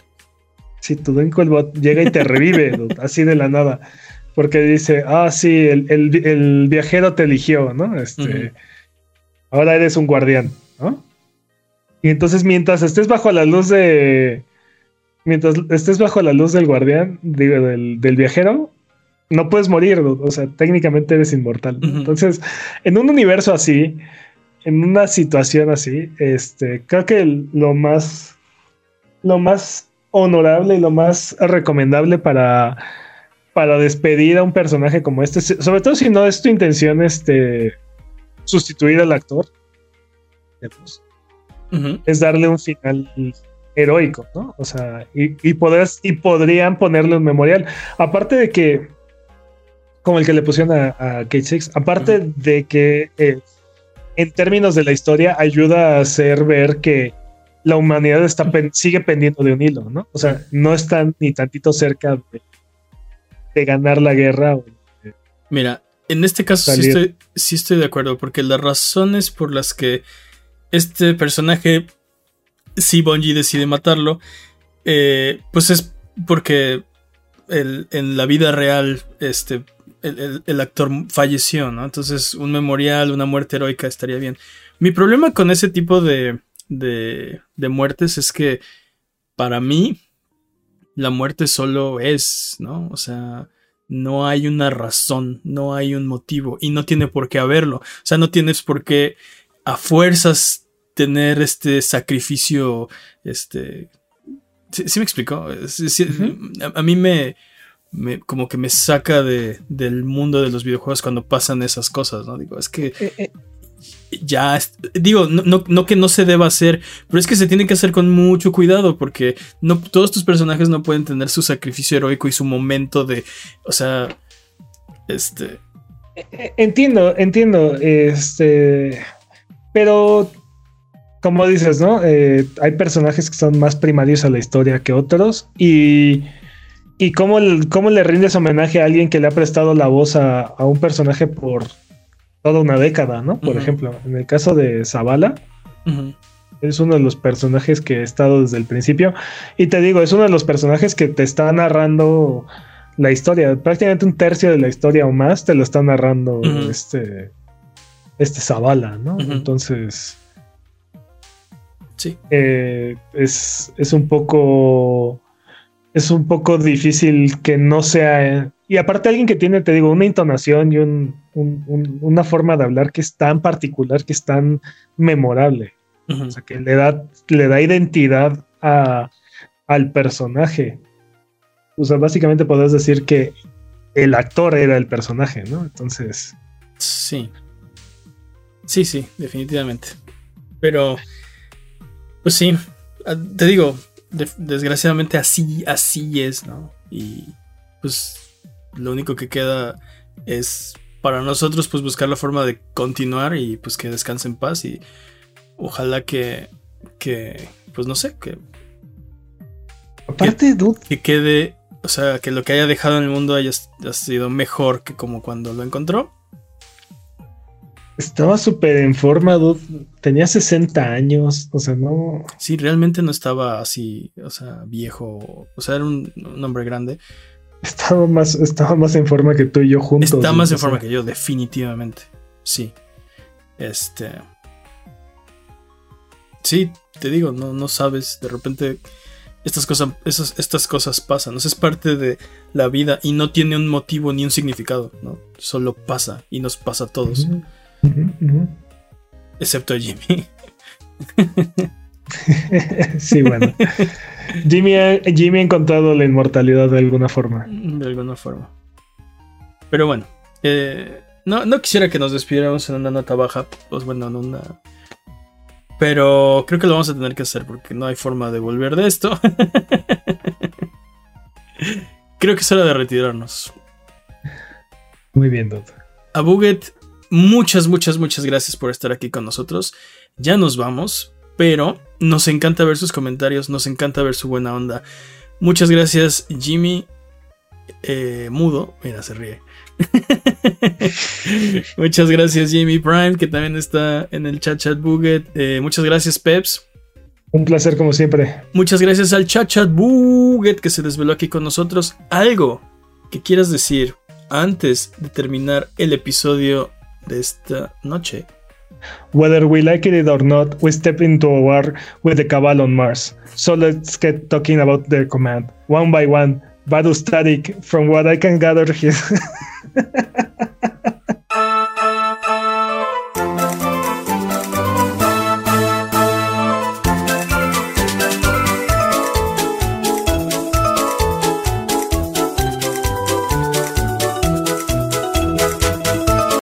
Sí, tu Dinklebot llega y te revive, así de la nada. Porque dice, ah, sí, el, el- el viajero te eligió, ¿no? Este, ahora eres un guardián, ¿no? Y entonces mientras estés bajo la luz de... Mientras estés bajo la luz del guardián, digo, del, del viajero, no puedes morir, o sea, técnicamente eres inmortal. Entonces, en un universo así, en una situación así, este, creo que el- lo más, lo más honorable y lo más recomendable para, para despedir a un personaje como este, sobre todo si no es tu intención, este, sustituir al actor, es darle un final heroico, ¿no? O sea, y, y, podrás- y podrían ponerle un memorial. Aparte de que, como el que le pusieron a, a Kate Six, aparte de que eh, en términos de la historia ayuda a hacer ver que la humanidad está pen- sigue pendiendo de un hilo, ¿no? O sea, no están ni tantito cerca de, de ganar la guerra. o de- Mira, en este caso sí estoy, sí estoy de acuerdo, porque las razones por las que este personaje, si Bungie decide matarlo, eh, pues es porque el- en la vida real este, el, el- el actor falleció, ¿no? Entonces un memorial, una muerte heroica estaría bien. Mi problema con ese tipo de, de, de muertes es que para mí la muerte solo es, ¿no? O sea, no hay una razón, no hay un motivo y no tiene por qué haberlo. O sea, no tienes por qué a fuerzas tener este sacrificio, este... ¿Sí, sí me explico? Sí, sí, Ujú. a, a mí me... me, como que me saca de, del mundo de los videojuegos cuando pasan esas cosas, ¿no? Digo, es que Eh, eh, ya, digo, no, no, no, que no se deba hacer, pero es que se tiene que hacer con mucho cuidado porque no, todos tus personajes no pueden tener su sacrificio heroico y su momento de, o sea, este... eh, entiendo, entiendo, este, pero como dices, ¿no? Eh, hay personajes que son más primarios a la historia que otros y... ¿Y cómo, cómo le rindes homenaje a alguien que le ha prestado la voz a, a un personaje por toda una década, ¿no? Por ejemplo, en el caso de Zavala, es uno de los personajes que he estado desde el principio. Y te digo, es uno de los personajes que te está narrando la historia. Prácticamente un tercio de la historia o más te lo está narrando este, este Zavala, ¿no? Entonces, sí. eh, es, es un poco. Es un poco difícil que no sea. Y aparte, alguien que tiene, te digo, una entonación y un, un- un- una forma de hablar que es tan particular, que es tan memorable. O sea, que le da, le da identidad a, al personaje. O sea, básicamente podés decir que el actor era el personaje, ¿no? Entonces, Sí. Sí, sí, definitivamente. Pero, pues sí, te digo, de- desgraciadamente así, así es, ¿no? Y pues lo único que queda es para nosotros pues buscar la forma de continuar y pues que descanse en paz y ojalá que, que pues no sé, que, aparte, dude, que quede, o sea, que lo que haya dejado en el mundo haya, haya sido mejor que como cuando lo encontró. Estaba súper en forma, dude. Tenía 60 años. O sea, no. Sí, realmente no estaba así, o sea, viejo. O sea, era un, un hombre grande. Estaba más, estaba más en forma que tú y yo juntos. Está más en forma que yo, definitivamente. Sí. Este. Sí, te digo, no, no sabes. De repente. Estas cosas, esas, estas cosas pasan. O sea, es parte de la vida y no tiene un motivo ni un significado, ¿no? Solo pasa y nos pasa a todos. Excepto Jimmy. sí, bueno. Jimmy ha, Jimmy ha encontrado la inmortalidad de alguna forma. De alguna forma. Pero bueno. eh, no, no quisiera que nos despidiéramos en una nota baja. Pues bueno, en una. Pero creo que lo vamos a tener que hacer porque no hay forma de volver de esto. creo que es hora de retirarnos. Muy bien, dude. A Buget, muchas, muchas, muchas gracias por estar aquí con nosotros. Ya nos vamos, pero nos encanta ver sus comentarios, nos encanta ver su buena onda. Muchas gracias, Jimmy. eh, mudo, mira, se ríe. muchas gracias, Jimmy Prime, que también está en el chat chat Buget. Eh, muchas gracias, Peps. Un placer como siempre. Muchas gracias al chat chat Buget que se desveló aquí con nosotros. Algo que quieras decir antes de terminar el episodio de esta noche. Whether we like it or not, we step into a war with the Cabal on Mars. So let's get talking about their command. One by one, Badu Static, from what I can gather here.